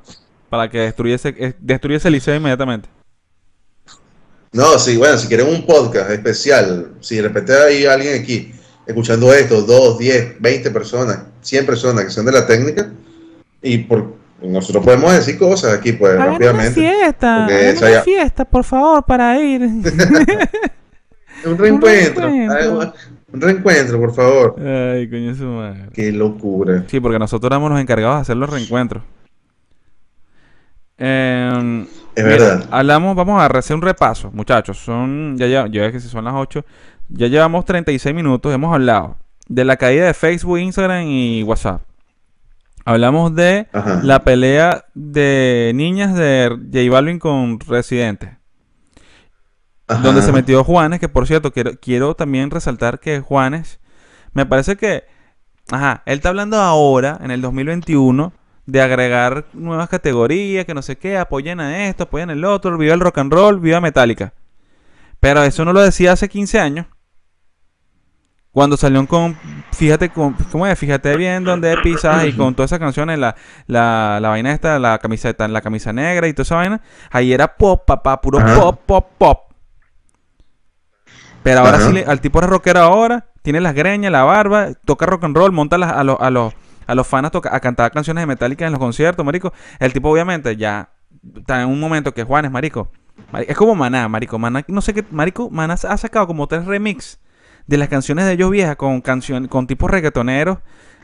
Para que destruyese, eh, destruyese el liceo inmediatamente. No, sí, bueno, si quieren un podcast especial, si de repente hay alguien aquí escuchando esto, 2, 10, 20 personas, 100 personas que son de la técnica, y por nosotros podemos decir cosas aquí, pues rápidamente. fiesta, hagan esa una ya- fiesta, por favor, para ir. Un reencuentro, reencuentro. Un- reencuentro, por favor. Ay, coño su madre. Qué locura. Sí, porque nosotros éramos los encargados de hacer los reencuentros. Eh, Es mira, verdad. Hablamos, vamos a hacer un repaso, muchachos. Son, ya, ya, ya que si son las 8, ya llevamos 36 minutos. Hemos hablado de la caída de Facebook, Instagram y WhatsApp. Hablamos de Ajá. la pelea de niñas de J Balvin con Residente. Ajá. Donde se metió Juanes, que por cierto, quiero, quiero también resaltar que Juanes, me parece que, ajá, él está hablando ahora, en el 2021, de agregar nuevas categorías, que no sé qué, apoyen a esto, apoyen el otro, viva el rock and roll, viva Metallica. Pero eso no lo decía hace 15 años. Cuando salió con, fíjate, con, ¿cómo es? Fíjate bien dónde pisas y con todas esas canciones, la, la, la vaina esta, la camiseta, la camisa negra y toda esa vaina, ahí era pop, papá, puro Ajá. pop, pop, pop. Pero ahora Ajá. sí, le- al tipo es rockero ahora, tiene las greñas, la barba, toca rock and roll, monta las- a los, a los, a los fans a, toca- a cantar canciones de Metallica en los conciertos, marico. El tipo obviamente ya está en un momento que Juan es marico. Mari- Es como Maná, marico. Maná, no sé qué, marico, Maná ha sacado como tres remix de las canciones de ellos viejas con canciones, con tipos reggaetoneros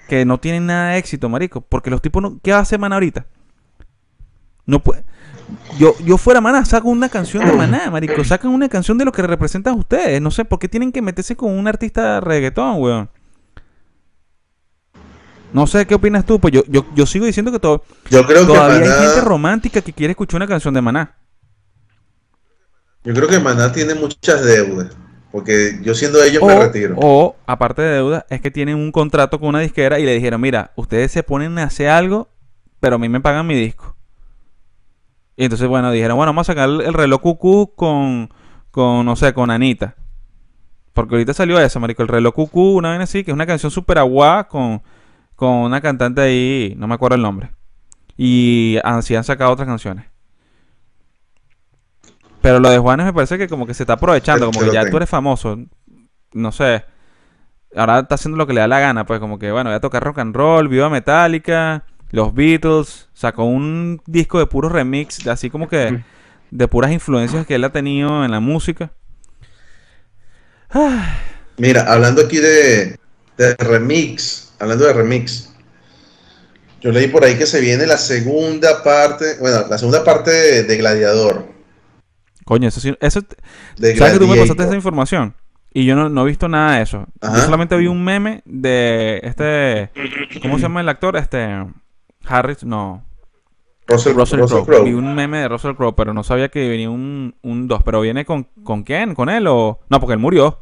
que no tienen nada de éxito, marico. Porque los tipos no, ¿qué hacer Maná ahorita? No puede. Yo, yo fuera Maná, saco una canción de Maná, marico. Sacan una canción de lo que representan ustedes. No sé por qué tienen que meterse con un artista de reggaetón, weón. No sé qué opinas tú, pues yo, yo, yo sigo diciendo que todo, Yo creo que todavía hay Maná, gente romántica que quiere escuchar una canción de Maná. yo creo que Maná tiene muchas deudas. Porque yo siendo ellos me retiro. o, aparte de deuda, es que tienen un contrato con una disquera y le dijeron, mira, ustedes se ponen a hacer algo, pero a mí me pagan mi disco. Y entonces, bueno, dijeron, bueno, vamos a sacar el, el reloj cucú con, con, no sé, con Anita. Porque ahorita salió eso, marico, el reloj cucú, una vez así, que es una canción súper aguada con, con una cantante ahí, no me acuerdo el nombre. Y así han sacado otras canciones. Pero lo de Juanes me parece que como que se está aprovechando, como que ya tú eres famoso. No sé. Ahora está haciendo lo que le da la gana, pues como que bueno, voy a tocar rock and roll, viva Metallica, los Beatles, sacó un disco de puros remix, de así como que de puras influencias que él ha tenido en la música. Ah, Mira, hablando aquí de, de remix, hablando de remix, yo leí por ahí que se viene la segunda parte, bueno, la segunda parte de, de Gladiador. coño, eso sí, eso De ¿Sabes que tú me pasaste Gladiator. esa información? Y yo no, no he visto nada de eso. Yo solamente vi un meme de este. ¿Cómo se llama el actor? Este. Harris, no. Russell, Russell, Russell Crowe. Crowe. Vi un meme de Russell Crowe, pero no sabía que venía un 2. pero viene con, con quién? ¿Con él o.? No, porque él murió.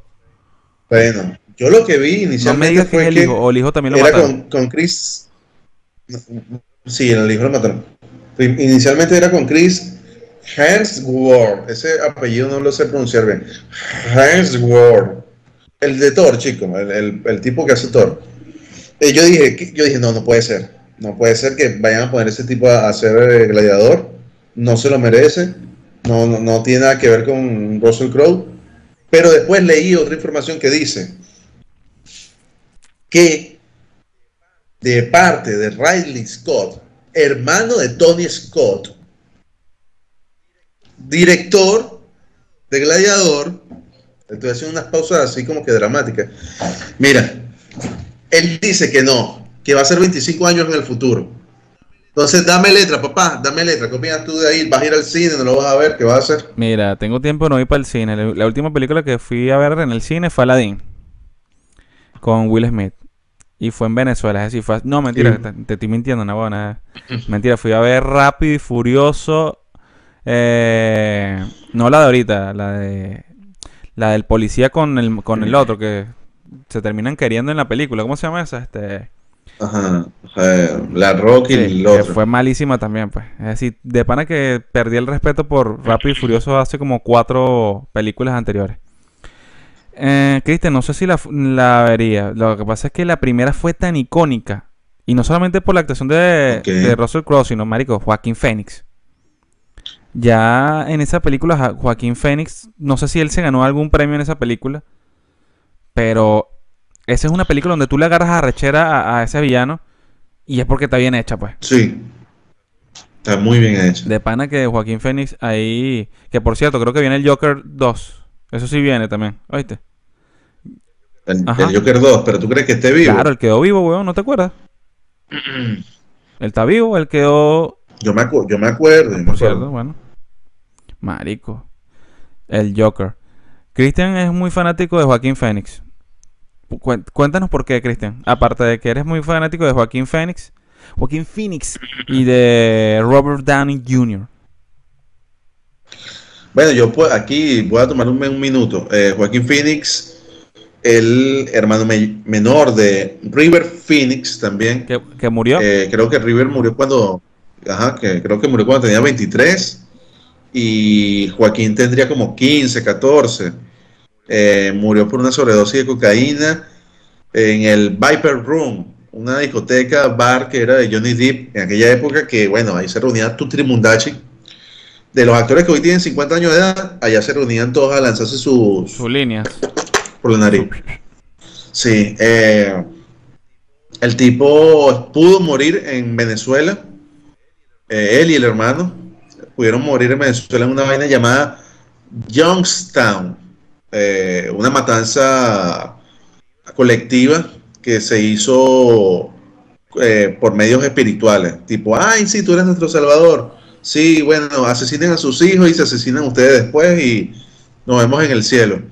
Bueno, yo lo que vi No me inicialmente que fue es el que hijo, o el hijo también lo era mataron. con, con Chris. Sí, el hijo lo mataron. Inicialmente era con Chris Hemsworth. Ese apellido no lo sé pronunciar bien. Hemsworth. El de Thor, chico. El, el- el tipo que hace Thor. Eh, yo dije, yo dije, no, no puede ser. No puede ser que vayan a poner ese tipo a hacer eh, gladiador. No se lo merece. No, no, no tiene nada que ver con Russell Crowe. Pero después leí otra información que dice que de parte de Riley Scott, hermano de Tony Scott, director de Gladiador, Estoy haciendo unas pausas así como que dramáticas. Mira, él dice que no, que va a ser 25 años en el futuro. Entonces, dame letra, papá, dame letra. ¿Qué opinas tú de ahí? ¿Vas a ir al cine? ¿No lo vas a ver? ¿Qué vas a hacer? Mira, tengo tiempo de no ir para el cine. La, última película que fui a ver en el cine fue Aladdin. Con Will Smith. Y fue en Venezuela. Es decir, fue... No, mentira, Sí. te, te estoy mintiendo, no, nada. Mentira, fui a ver Rápido y Furioso. eh, no la de ahorita, la de... La del policía con el, con el otro, que se terminan queriendo en la película. ¿Cómo se llama esa? Este... Ajá. la Rock y Sí, el que otro. fue malísima también, pues. Es decir, de pana que perdí el respeto por Rápido y Furioso hace como cuatro películas anteriores. Eh, Cristian, no sé si la, la vería. Lo que pasa es que la primera fue tan icónica. Y no solamente por la actuación de, Russell Crowe, sino, marico, Joaquín Phoenix. Ya en esa película, Joaquín Phoenix, no sé si él se ganó algún premio en esa película, pero esa es una película donde tú le agarras a rechera a, a ese villano y es porque está bien hecha, pues. Sí. Está muy bien hecho. De pana que Joaquín Phoenix ahí. Que por cierto, creo que viene el Joker 2. Eso sí viene también. ¿Oíste? El, Joker 2, pero tú crees que esté vivo. Claro, él quedó vivo, weón, ¿no te acuerdas? él está vivo, él quedó. Yo me, acu- yo me acuerdo. yo me Por acuerdo. cierto, bueno. Marico. El Joker. Cristian es muy fanático de Joaquín Phoenix. Cué- Cuéntanos por qué, Cristian. Aparte de que eres muy fanático de Joaquín Phoenix. Joaquín Phoenix y de Robert Downey Jr. Bueno, yo aquí voy a tomar un, un minuto. Eh, Joaquín Phoenix, el hermano me- menor de River Phoenix también. Que, que murió. Eh, creo que River murió cuando, ajá, que creo que murió cuando tenía 23 y Joaquín tendría como 15, 14. Eh, murió por una sobredosis de cocaína en el Viper Room, una discoteca, bar que era de Johnny Depp en aquella época que, bueno, ahí se reunía tu trimundachi. De los actores que hoy tienen 50 años de edad, allá se reunían todos a lanzarse sus Su línea. por la nariz. Sí, eh, el tipo pudo morir en Venezuela. Eh, él y el hermano pudieron morir en Venezuela en una vaina llamada Youngstown, eh, una matanza colectiva que se hizo eh, por medios espirituales. Tipo, ay, sí, tú eres nuestro salvador. Sí, bueno, asesinen a sus hijos y se asesinan ustedes después y nos vemos en el cielo.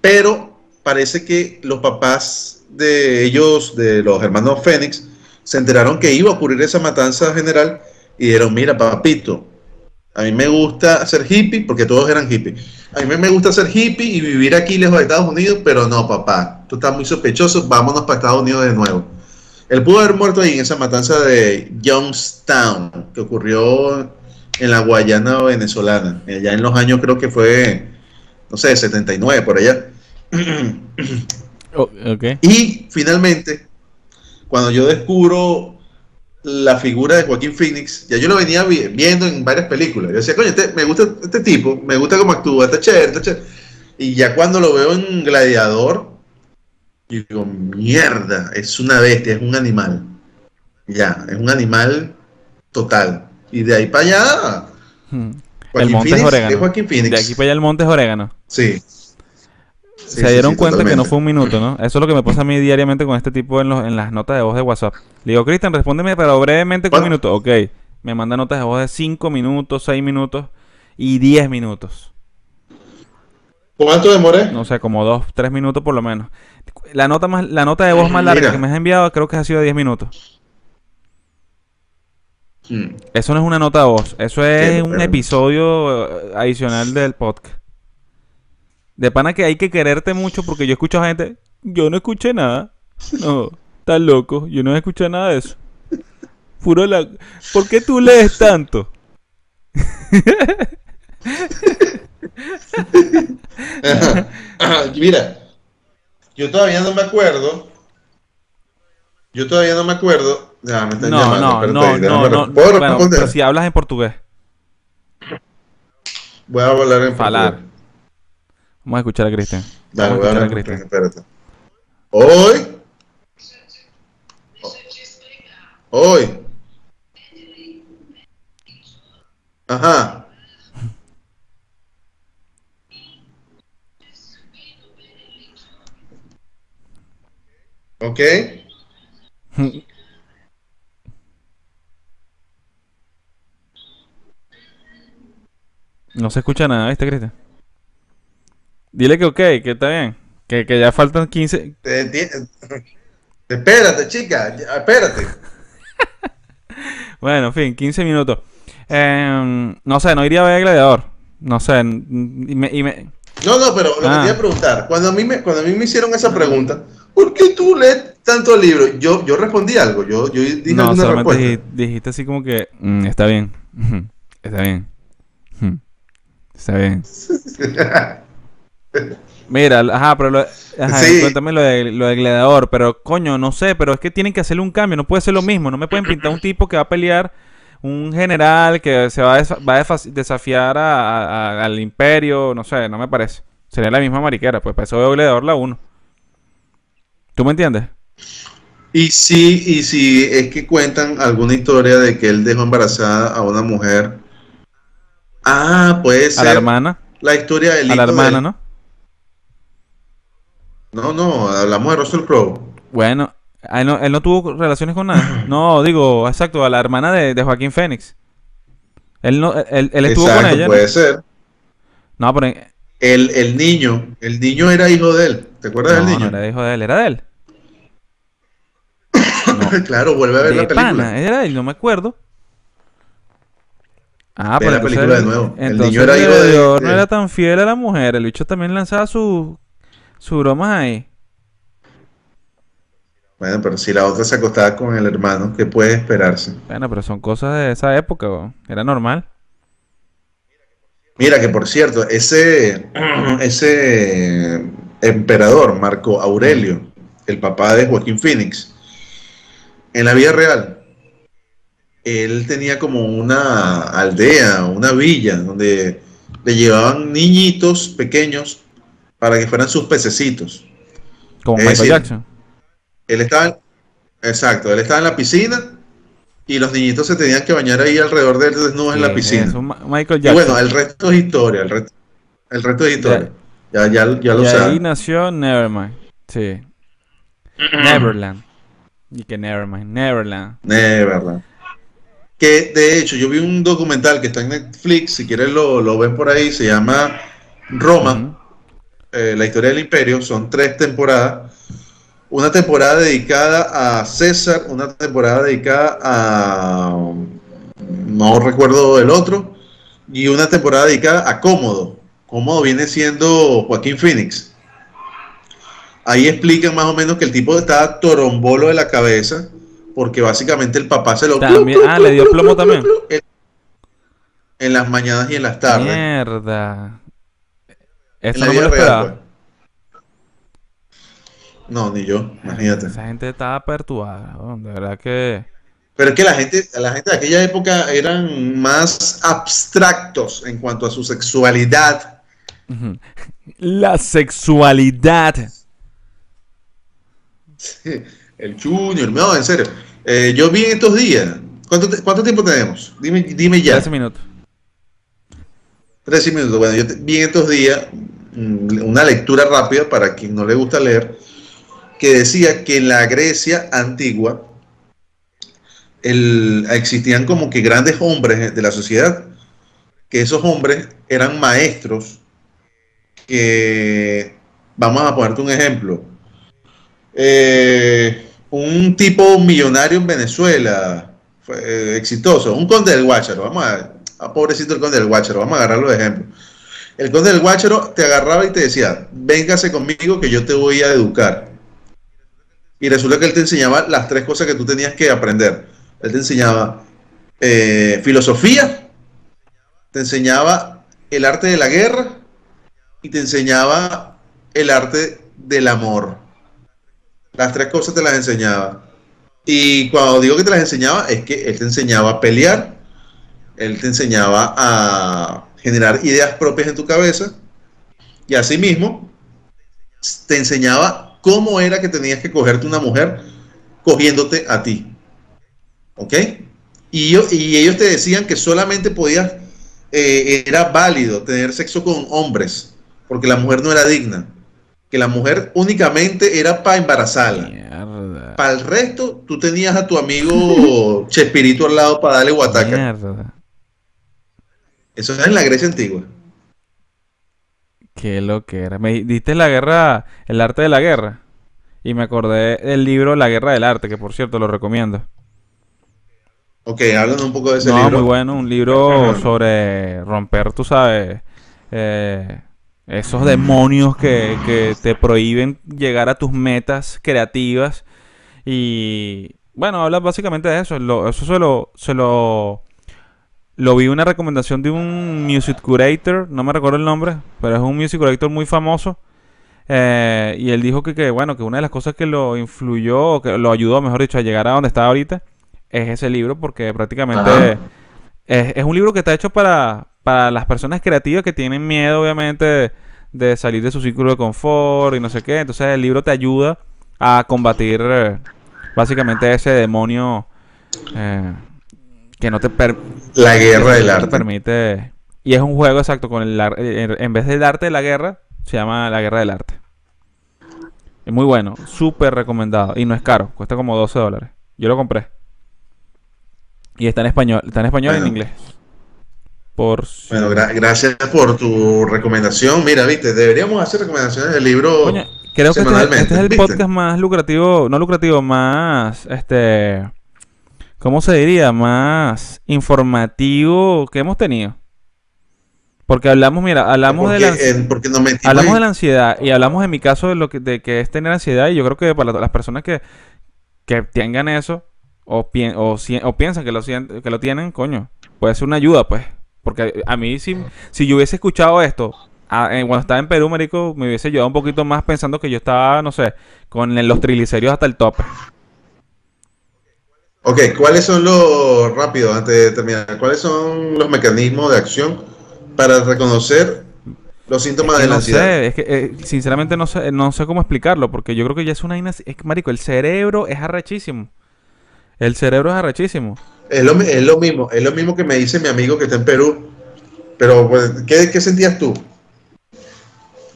Pero parece que los papás de ellos, de los hermanos Fénix, se enteraron que iba a ocurrir esa matanza general y dijeron, mira, papito, a mí me gusta ser hippie, porque todos eran hippies. A mí me gusta ser hippie y vivir aquí lejos de Estados Unidos, pero no, papá, tú estás muy sospechoso, vámonos para Estados Unidos de nuevo. Él pudo haber muerto ahí en esa matanza de Youngstown, que ocurrió en la Guayana venezolana, allá en los años creo que fue, no sé, 79 por allá. Oh, ok. Y finalmente, cuando yo descubro la figura de Joaquín Phoenix, ya yo lo venía vi- viendo en varias películas. Yo decía, coño, este- me gusta este tipo, me gusta cómo actúa, está chévere, está chévere. Y ya cuando lo veo en Gladiador, yo digo, mierda, es una bestia, es un animal. Ya, es un animal total. Y de ahí para allá, Hmm. El Joaquín monte es Phoenix orégano. es Joaquín Phoenix. De aquí para allá el monte es orégano. Sí. Sí, Se dieron sí, cuenta que no fue un minuto, ¿no? Eso es lo que me pasa a mí diariamente con este tipo en, los, en las notas de voz de WhatsApp. Le digo, Cristian, respóndeme, pero brevemente con un minuto. Ok. Me manda notas de voz de 5 minutos, 6 minutos y 10 minutos. ¿Cuánto demoré? No sé, como 2, 3 minutos por lo menos. La nota, más, la nota de voz más larga Mira. que me has enviado creo que ha sido de 10 minutos. Hmm. Eso no es una nota de voz. Eso es un episodio eh, adicional del podcast. De pana que hay que quererte mucho porque yo escucho a gente. Yo no escuché nada. No, estás loco. Yo no escuché nada de eso. Puro la... ¿Por qué tú lees tanto? Mira, yo todavía no me acuerdo. Yo todavía no me acuerdo. Ya, me están No, llamando, no, espérate, no, no, no. ¿Puedo Bueno, pero si hablas en portugués. Voy a hablar en Falar. portugués. Vamos a escuchar a Cristian. Dale, Vamos a escuchar a, Cristian. Espérate. Hoy. Hoy. Ajá. ok. No se escucha nada, ¿viste, Cristian? Dile que ok, que está bien. Que, que ya faltan 15. Te enti- Espérate, chica, espérate. Bueno, en fin, 15 minutos. Em, no sé, no iría a ver Gladiador. No sé. n- Y me, y me- No, no, pero lo que Ah. te iba a preguntar, cuando a mí me, cuando a mí me hicieron esa pregunta, ¿por qué tú lees tanto libro? Yo, yo respondí algo, yo, yo dije No, alguna solamente respuesta. dij- dijiste así como que "Mm, está bien. Está bien. Está bien. Mira, ajá, pero lo, ajá, Sí. cuéntame lo de, lo de Gladiador, pero coño, no sé, pero es que tienen que hacerle un cambio, no puede ser lo mismo, no me pueden pintar un tipo que va a pelear, un general que se va a, va a desafiar a- a- al imperio, no sé, no me parece. Sería la misma mariquera, pues para eso veo Gladiador la 1. ¿Tú me entiendes? Y si, y si es que cuentan alguna historia de que él dejó embarazada a una mujer. Ah, puede A ser la hermana, la historia del a la hijo hermana. ¿no? No, no, hablamos de Russell Crowe. Bueno, ah, él no, él no tuvo relaciones con nadie. No, digo, exacto, a la hermana de, de Joaquín Fénix. Él no, él, él estuvo con ella. ¿no? puede ser. No, pero El, el niño, el niño era hijo de él. ¿Te acuerdas no, del no niño? era hijo de él, era de él. claro, vuelve a ver De la película. pana, era de él, no me acuerdo. Ah, Ve pero la película de el- nuevo. El niño era hijo de- Gladiador no de- era tan fiel a la mujer. El bicho también lanzaba sus su bromas ahí. Bueno, pero si la otra se acostaba con el hermano, ¿qué puede esperarse? Bueno, pero son cosas de esa época. Era normal. Mira que por cierto, ese, ese emperador, Marco Aurelio, el papá de Joaquín Phoenix, en la vida real, él tenía como una aldea, una villa, donde le llevaban niñitos pequeños para que fueran sus pececitos. Como Es Michael decir, Jackson. Él estaba, exacto, él estaba en la piscina y los niñitos se tenían que bañar ahí alrededor de él desnudos en la piscina. Michael Y Jackson. bueno, el resto es historia, el resto, el resto es historia. Ya, ya, ya lo y ahí sabes. nació Nevermind. Sí. Neverland. Y que Nevermind. Neverland. Neverland. Que de hecho, yo vi un documental que está en Netflix, si quieres lo, lo ven por ahí, se llama Roma. Eh, la historia del imperio, son tres temporadas. Una temporada dedicada a César, una temporada dedicada a... no recuerdo el otro, y una temporada dedicada a Cómodo. Cómodo viene siendo Joaquín Phoenix. Ahí explican más o menos que el tipo estaba torombolo de la cabeza, porque básicamente el papá se lo... También- ah, le dio plomo también. En, en las mañanas y en las tardes. Mierda. Eso no me lo real, esperaba. pues. No, ni yo, imagínate. Esa gente estaba perturbada. De verdad que. Pero es que la gente, la gente de aquella época eran más abstractos en cuanto a su sexualidad. La sexualidad. El junior, no, en serio. Eh, yo vi en estos días. ¿Cuánto, te- cuánto tiempo tenemos? Dime, dime ya. 13 minutos. 13 minutos. Bueno, yo te- vi en estos días una lectura rápida para quien no le gusta leer, que decía que en la Grecia antigua el- existían como que grandes hombres de la sociedad, que esos hombres eran maestros, que vamos a ponerte un ejemplo. Eh, un tipo millonario en Venezuela, eh, exitoso, un conde del Guácharo, vamos a, a pobrecito el conde del Guácharo, vamos a agarrarlo de ejemplo. El conde del Guácharo te agarraba y te decía, véngase conmigo que yo te voy a educar. Y resulta que él te enseñaba las tres cosas que tú tenías que aprender. Él te enseñaba eh, filosofía, te enseñaba el arte de la guerra y te enseñaba el arte del amor. Las tres cosas te las enseñaba. Y cuando digo que te las enseñaba, es que él te enseñaba a pelear, él te enseñaba a generar ideas propias en tu cabeza, y asimismo te enseñaba cómo era que tenías que cogerte una mujer cogiéndote a ti. ¿Ok? Y, yo, y ellos te decían que solamente podías, eh, era válido tener sexo con hombres, porque la mujer no era digna, que la mujer únicamente era para embarazarla. Para el resto, tú tenías a tu amigo Chespirito al lado para darle guataca. Mierda. Eso era en la Grecia antigua. Qué lo que era. Me diste la guerra, el arte de la guerra. Y me acordé del libro La guerra del arte, que por cierto lo recomiendo. Ok, háblanos un poco de ese No, libro. muy bueno, un libro sobre romper, tú sabes, eh, esos demonios que, que te prohíben llegar a tus metas creativas. Y bueno, habla básicamente de eso. Lo- eso se lo, se lo, lo vi una recomendación de un music curator, no me recuerdo el nombre, pero es un music curator muy famoso. Eh, y él dijo que, que, bueno, que una de las cosas que lo influyó, o que lo ayudó, mejor dicho, a llegar a donde está ahorita, es ese libro, porque prácticamente es, es un libro que está hecho para, para las personas creativas que tienen miedo, obviamente, de, de salir de su círculo de confort y no sé qué. Entonces el libro te ayuda a combatir eh, básicamente ese demonio eh, que no te, per- La guerra del no te arte. permite. Y es un juego exacto con el en vez del arte de la guerra, se llama la guerra del arte. Es muy bueno, súper recomendado. Y no es caro, cuesta como 12 dólares. Yo lo compré. Y está en español, está en español y en Bueno. inglés. Por Bueno, gra- gracias por tu recomendación. Mira, viste, deberíamos hacer recomendaciones del libro. Creo que este, es- este es el ¿viste? podcast más lucrativo, no lucrativo, más, este, ¿cómo se diría? Más informativo que hemos tenido. Porque hablamos, mira, hablamos de la, eh, porque metimos hablamos de la ansiedad y hablamos en mi caso de lo que, de que es tener ansiedad y yo creo que para las personas que, que tengan eso o, pien- o, o piensan que lo, que lo tienen, coño, puede ser una ayuda, pues. Porque a mí, si, si yo hubiese escuchado esto a- eh, cuando estaba en Perú, marico, me hubiese ayudado un poquito más pensando que yo estaba, no sé, con los triglicéridos hasta el tope. Ok, ¿cuáles son los, rápido, antes de terminar, cuáles son los mecanismos de acción para reconocer los síntomas Es que de la no ansiedad? sé, es que eh, sinceramente no sé, no sé cómo explicarlo, porque yo creo que ya es una... Es que, marico, el cerebro es arrechísimo. El cerebro es arrechísimo. Es lo, es lo mismo, es lo mismo que me dice mi amigo que está en Perú. Pero, pues, ¿qué, qué sentías tú?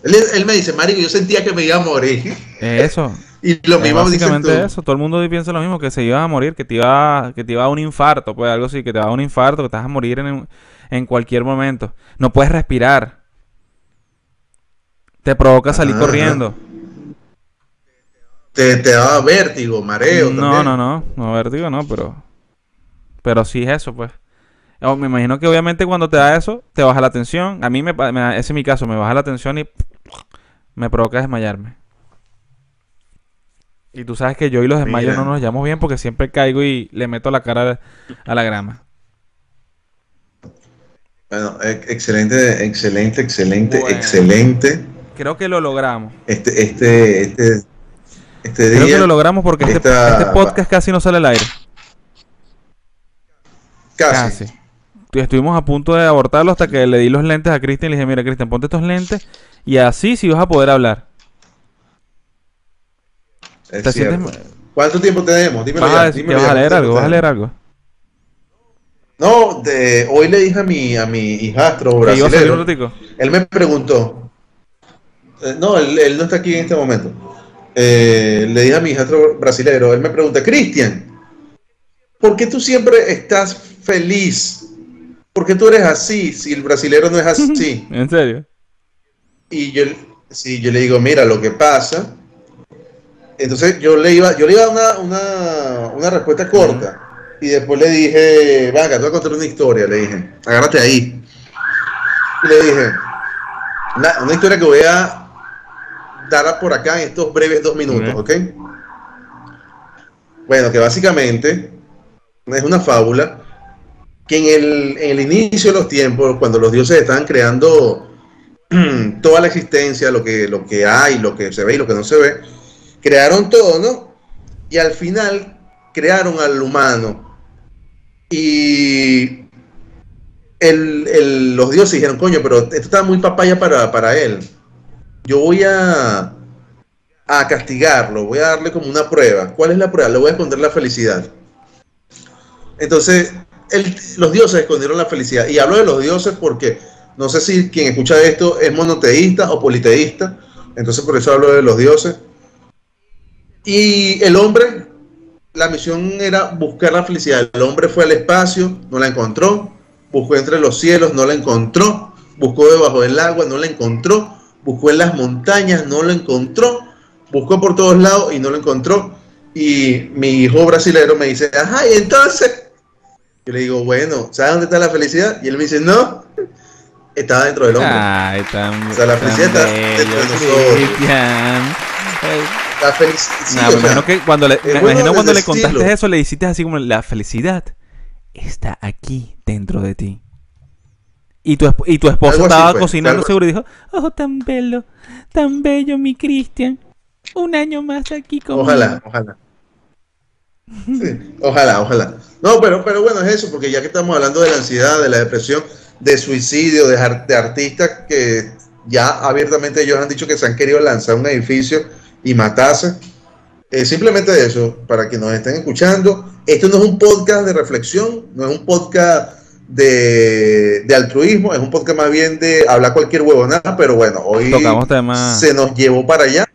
Él, él me dice, Mario, yo sentía que me iba a morir. Eso. Y lo mismo básicamente eso. Todo el mundo piensa lo mismo, que se iba a morir, que te iba, que te iba a dar un infarto, pues algo así, que te va a dar un infarto, que te vas a morir en, en cualquier momento. No puedes respirar. Te provoca salir Ajá, corriendo. Te, te daba vértigo, mareo. No, también. no, no, no, vértigo no, pero. Pero sí es eso, pues. O me imagino que obviamente cuando te da eso, te baja la tensión. A mí me, ese es mi caso, me baja la tensión y me provoca desmayarme. Y tú sabes que yo y los desmayos no nos llevamos bien porque siempre caigo y le meto la cara a la grama. Bueno, excelente, excelente, excelente, Bueno. excelente. Creo que lo logramos. Este, este, este, este Creo día. que lo logramos porque este, esta- este podcast casi no sale al aire. Casi. Casi. Estuvimos a punto de abortarlo hasta que le di los lentes a Cristian y le dije, mira Cristian, ponte estos lentes y así sí vas a poder hablar. Es ¿Te cierto. sientes- ¿Cuánto tiempo tenemos? Dímelo Vas ya, a, dímelo vas leer ¿cuánto algo, vas a tiempo leer algo. No, de, hoy le dije a mi, a mi hijastro brasileño. Él me preguntó. eh, no, él, él no está aquí en este momento. Eh, le dije a mi hijastro brasilero. Él me pregunta, Cristian, ¿por qué tú siempre estás feliz? ¿Por qué tú eres así si el brasilero no es así? ¿En serio? Y yo, sí, yo le digo, mira, lo que pasa. Entonces yo le iba, yo le iba a dar una, una, una respuesta corta. Y después le dije, venga, te voy a contar una historia. Le dije, agárrate ahí. Y le dije, una, una historia que voy a dar por acá en estos breves dos minutos, Ok. ¿ok? Bueno, que básicamente es una fábula que en el, en el inicio de los tiempos, cuando los dioses estaban creando toda la existencia, lo que, lo que hay, lo que se ve y lo que no se ve, crearon todo, ¿no? Y al final crearon al humano. Y el- el- los dioses dijeron, coño, pero esto está muy papaya para, para él. Yo voy a, a castigarlo, voy a darle como una prueba. ¿Cuál es la prueba? Le voy a esconder la felicidad. Entonces, el- los dioses escondieron la felicidad. Y hablo de los dioses porque no sé si quien escucha esto es monoteísta o politeísta. Entonces, por eso hablo de los dioses. Y el hombre la misión era buscar la felicidad. El hombre fue al espacio, no la encontró. Buscó entre los cielos, no la encontró. Buscó debajo del agua, no la encontró. Buscó en las montañas, no la encontró. Buscó por todos lados y no la encontró. Y mi hijo brasilero me dice, ajá, y entonces. Yo le digo, bueno, ¿sabes dónde está la felicidad? Y él me dice, no, estaba dentro del hombre. Ay, tan, o sea, la felicidad está dentro de nosotros. La felicidad. Me imagino que cuando le, me imagino cuando le contaste eso, le hiciste así como la felicidad está aquí dentro de ti. Y tu, y tu esposo estaba cocinando seguro y dijo, oh, tan bello, tan bello mi Cristian. Un año más aquí con Ojalá, ojalá. Sí, ojalá, ojalá. No, pero, pero bueno, es eso, porque ya que estamos hablando de la ansiedad, de la depresión, de suicidio, de, de artistas que ya abiertamente ellos han dicho que se han querido lanzar un edificio y matarse. Eh, simplemente eso, para que nos estén escuchando. Esto no es un podcast de reflexión, no es un podcast de, altruismo, es un podcast más bien de hablar cualquier huevonada, pero bueno, hoy se nos llevó para allá.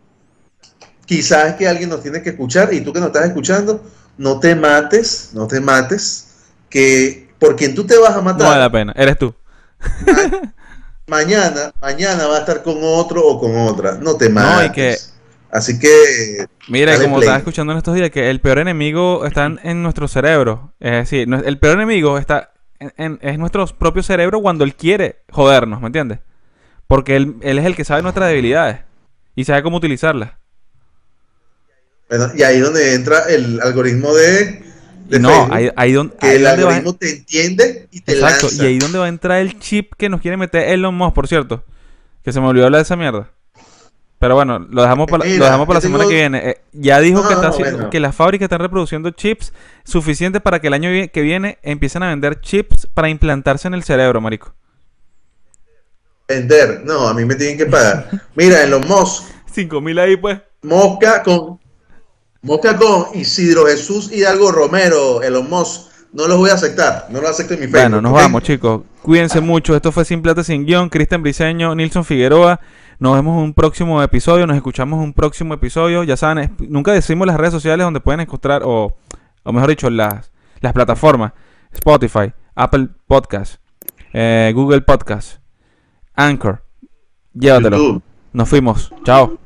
Quizás es que alguien nos tiene que escuchar y tú que nos estás escuchando, no te mates, no te mates, que por quien tú te vas a matar. No vale la pena, eres tú. mañana, mañana va a estar con otro o con otra, no te mates. Así que. Mira, como estaba escuchando en estos días, que el peor enemigo está en, nuestro cerebro. Es decir, el peor enemigo está en, es nuestro propio cerebro cuando él quiere jodernos, ¿me entiendes? Porque él, él es el que sabe nuestras debilidades y sabe cómo utilizarlas. Bueno, y ahí donde entra el algoritmo de. no, ahí, ahí, donde. Que el algoritmo te entiende y te Exacto, y ahí donde va a entrar el chip que nos quiere meter Elon Musk, por cierto. Que se me olvidó hablar de esa mierda. Pero bueno, lo dejamos para, lo dejamos para la semana que viene. Eh, ya dijo que, está, que las fábricas están reproduciendo chips suficientes para que el año que viene empiecen a vender chips para implantarse en el cerebro, marico. Vender, no, a mí me tienen que pagar. Mira, en los MOS. 5 mil ahí, pues. Mosca con. Mosca con Isidro Jesús Hidalgo Romero, en los MOS. No los voy a aceptar, no los acepto en mi Facebook. Bueno, nos vamos, chicos. Cuídense mucho. Esto fue Simplate Sin Guión. Cristian Briseño, Nilson Figueroa. Nos vemos en un próximo episodio, nos escuchamos en un próximo episodio. Ya saben, nunca decimos las redes sociales donde pueden encontrar, o, o mejor dicho, las, las plataformas. Spotify, Apple Podcast, eh, Google Podcast, Anchor. Llévatelo. Nos fuimos. Chao.